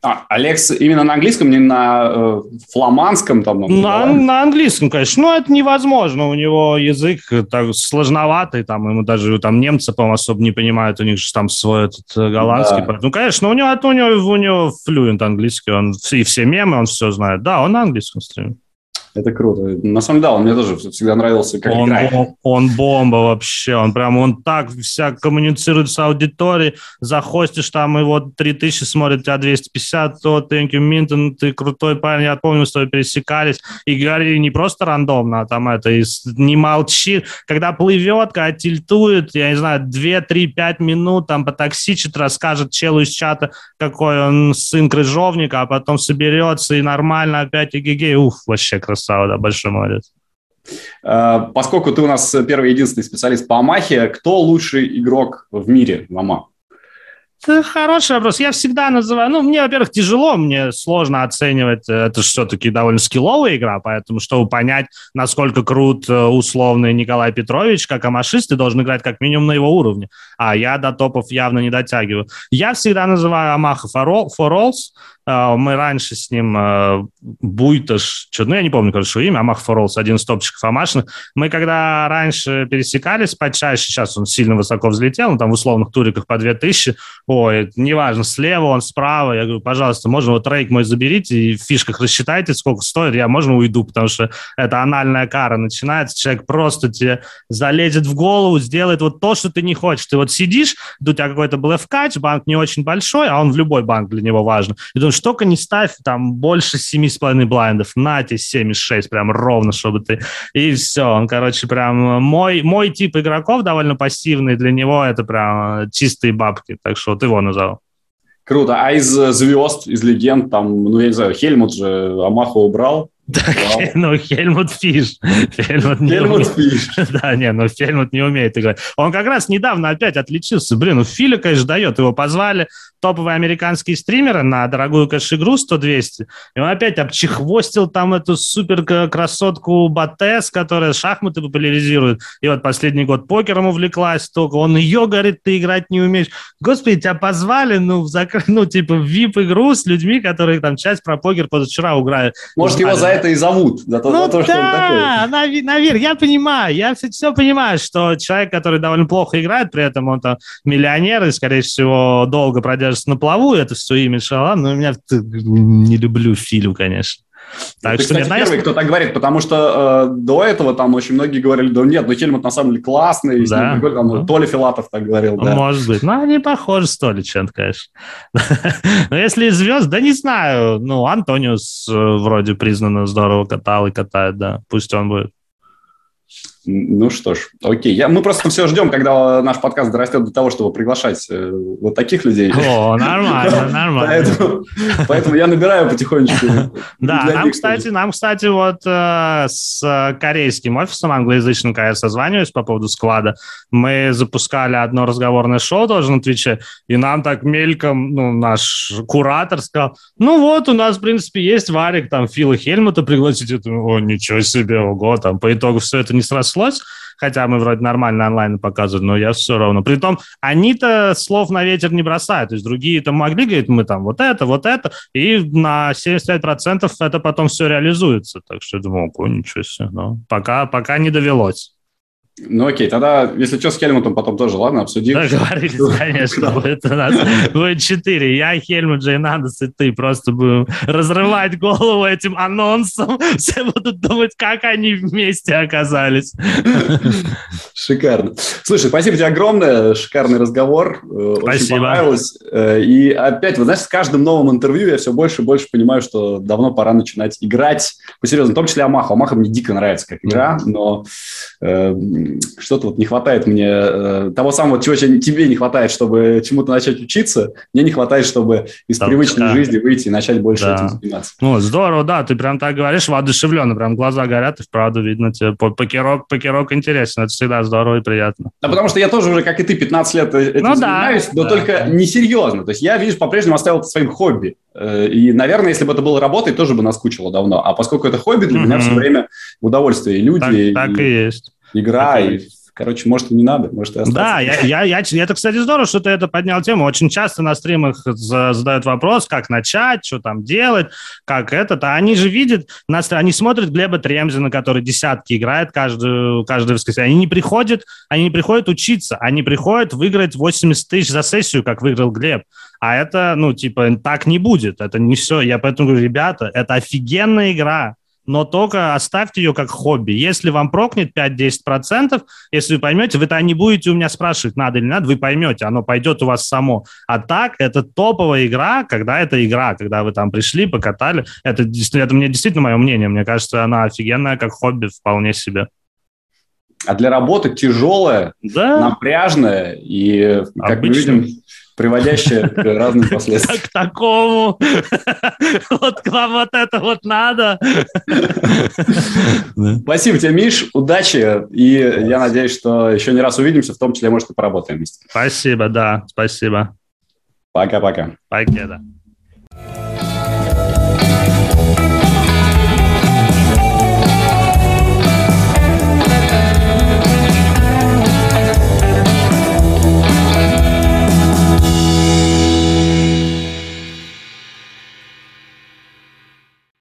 а, Алекс именно на английском, не на э, фламандском? Там, на, на английском, конечно. Но это невозможно. У него язык так сложноватый. Там, ему даже там немцы, по-моему, особо не понимают. У них же там свой этот э, голландский. Да. Ну, конечно, у него, у него, у него флюент английский. Он, и все мемы, он все знает. Да, он на английском стримит. Это круто. На самом деле, он мне тоже всегда нравился, как он, играет. Он, он бомба вообще. Он прям, он так вся коммуницирует с аудиторией. Захостишь там его 3000 смотрит, тебя 250, то thank you, Минтон, ты крутой парень. Я помню, с тобой пересекались. И говорили не просто рандомно, а там это, и не молчи. Когда плывет, когда тильтует, я не знаю, 2, 3, 5 минут там по потоксичит, расскажет челу из чата, какой он сын крыжовника, а потом соберется и нормально опять и гигей. Уф, вообще красота красава, да, большой молодец. Э, поскольку ты у нас первый единственный специалист по Амахе, кто лучший игрок в мире в Амах? Это хороший вопрос. Я всегда называю... Ну, мне, во-первых, тяжело, мне сложно оценивать. Это все-таки довольно скилловая игра, поэтому, чтобы понять, насколько крут э, условный Николай Петрович, как амашист, ты должен играть как минимум на его уровне. А я до топов явно не дотягиваю. Я всегда называю Амаха for Alls, а, мы раньше с ним а, Буйташ, что, ну, я не помню, короче, имя, Амах Форолс, один из топчиков Амашных. Мы когда раньше пересекались почаще, сейчас он сильно высоко взлетел, ну, там в условных туриках по 2000, ой, неважно, слева он, справа, я говорю, пожалуйста, можно вот трейк мой заберите и в фишках рассчитайте, сколько стоит, я можно уйду, потому что это анальная кара начинается, человек просто тебе залезет в голову, сделает вот то, что ты не хочешь. Ты вот сидишь, у тебя какой-то блефкач, банк не очень большой, а он в любой банк для него важен. И думаешь, только не ставь там больше 7,5 блайндов, на тебе 7,6 прям ровно, чтобы ты... И все, он, короче, прям мой, мой тип игроков довольно пассивный, для него это прям чистые бабки, так что вот его назову. Круто. А из звезд, из легенд, там, ну, я не знаю, Хельмут же Амаху убрал, да, ну, Хельмут Фиш. Хельмут, Хельмут Фиш. Да, не, ну Хельмут не умеет играть. Он как раз недавно опять отличился. Блин, ну Филя, конечно, дает. Его позвали топовые американские стримеры на дорогую кэш-игру 100-200. И он опять обчехвостил там эту супер красотку Батес, которая шахматы популяризирует. И вот последний год покером увлеклась только. Он ее, говорит, ты играть не умеешь. Господи, тебя позвали, ну, в закр... ну типа в VIP-игру с людьми, которые там часть про покер позавчера уграли. Может, его за это и зовут. За то, ну за то, да, что он такой. наверное, я понимаю. Я все, все понимаю, что человек, который довольно плохо играет, при этом он там миллионер и, скорее всего, долго продержится на плаву, это все имидж, ладно, но меня не люблю Филю, конечно. Так Ты, что кстати, нет, первый, кто так говорит, потому что э, до этого там очень многие говорили, да нет, ну Хельмут на самом деле классный, да. ним, там, ну, Толя Филатов так говорил. Да. Может быть, ну они похожи с Толи чем конечно. Но если звезд, да не знаю, ну Антониус э, вроде признанно здорово катал и катает, да, пусть он будет. Ну что ж, окей. Я, мы просто все ждем, когда наш подкаст дорастет до того, чтобы приглашать э, вот таких людей. О, нормально, нормально. Поэтому, поэтому я набираю потихонечку. Да, нам, кстати, нам, кстати, вот э, с корейским офисом англоязычным, когда я созваниваюсь по поводу склада, мы запускали одно разговорное шоу тоже на Твиче, и нам так мельком, ну, наш куратор сказал, ну вот, у нас, в принципе, есть Варик, там, Фила Хельмута пригласить. О, ничего себе, ого, там, по итогу все это не срослось, хотя мы вроде нормально онлайн показывали, но я все равно. Притом они-то слов на ветер не бросают, то есть другие-то могли говорить, мы там вот это, вот это, и на 75% это потом все реализуется. Так что я думал, о, ничего себе, но пока, пока не довелось. Ну окей, тогда, если что, с Хельмутом потом тоже, ладно, обсудим. Договорились, конечно, будет у нас будет четыре. Я, Хельмут, Джейнадос и ты просто будем разрывать голову этим анонсом. Все будут думать, как они вместе оказались. Шикарно. Слушай, спасибо тебе огромное, шикарный разговор. Э, спасибо. Очень понравилось. Э, и опять, вы знаете, с каждым новым интервью я все больше и больше понимаю, что давно пора начинать играть. По-серьезному, в том числе Амаха. Амаха мне дико нравится как игра, но э, что-то вот не хватает мне э, того самого, чего тебе не хватает, чтобы чему-то начать учиться, мне не хватает, чтобы из да, привычной да. жизни выйти и начать больше да. этим заниматься. Ну, здорово, да, ты прям так говоришь, воодушевленно, прям глаза горят, и вправду видно тебе. Покерок, покерок интересно, это всегда здорово и приятно. Да, потому что я тоже уже, как и ты, 15 лет этим ну, занимаюсь, да, но да. только несерьезно. То есть я, видишь, по-прежнему оставил это своим хобби. Э, и, наверное, если бы это было работой, тоже бы наскучило давно. А поскольку это хобби, для mm-hmm. меня все время удовольствие. И люди, так, так и, и есть игра, и Короче, может, и не надо, может, и остаться. Да, я, я, я, это, кстати, здорово, что ты это поднял тему. Очень часто на стримах задают вопрос, как начать, что там делать, как это. А они же видят, они смотрят Глеба Тремзина, который десятки играет каждую, каждое воскресенье. Они не приходят, они не приходят учиться, они приходят выиграть 80 тысяч за сессию, как выиграл Глеб. А это, ну, типа, так не будет. Это не все. Я поэтому говорю, ребята, это офигенная игра но только оставьте ее как хобби. Если вам прокнет 5-10%, если вы поймете, вы-то не будете у меня спрашивать, надо или надо, вы поймете, оно пойдет у вас само. А так, это топовая игра, когда это игра, когда вы там пришли, покатали. Это, это мне действительно мое мнение. Мне кажется, она офигенная как хобби вполне себе. А для работы тяжелая, да. напряжная и, как Обычно. мы видим, приводящая к разным последствиям. К такому. Вот к вам вот это вот надо. Спасибо тебе, Миш. Удачи. И я надеюсь, что еще не раз увидимся, в том числе, может, и поработаем вместе. Спасибо, да. Спасибо. Пока-пока. Пока, да.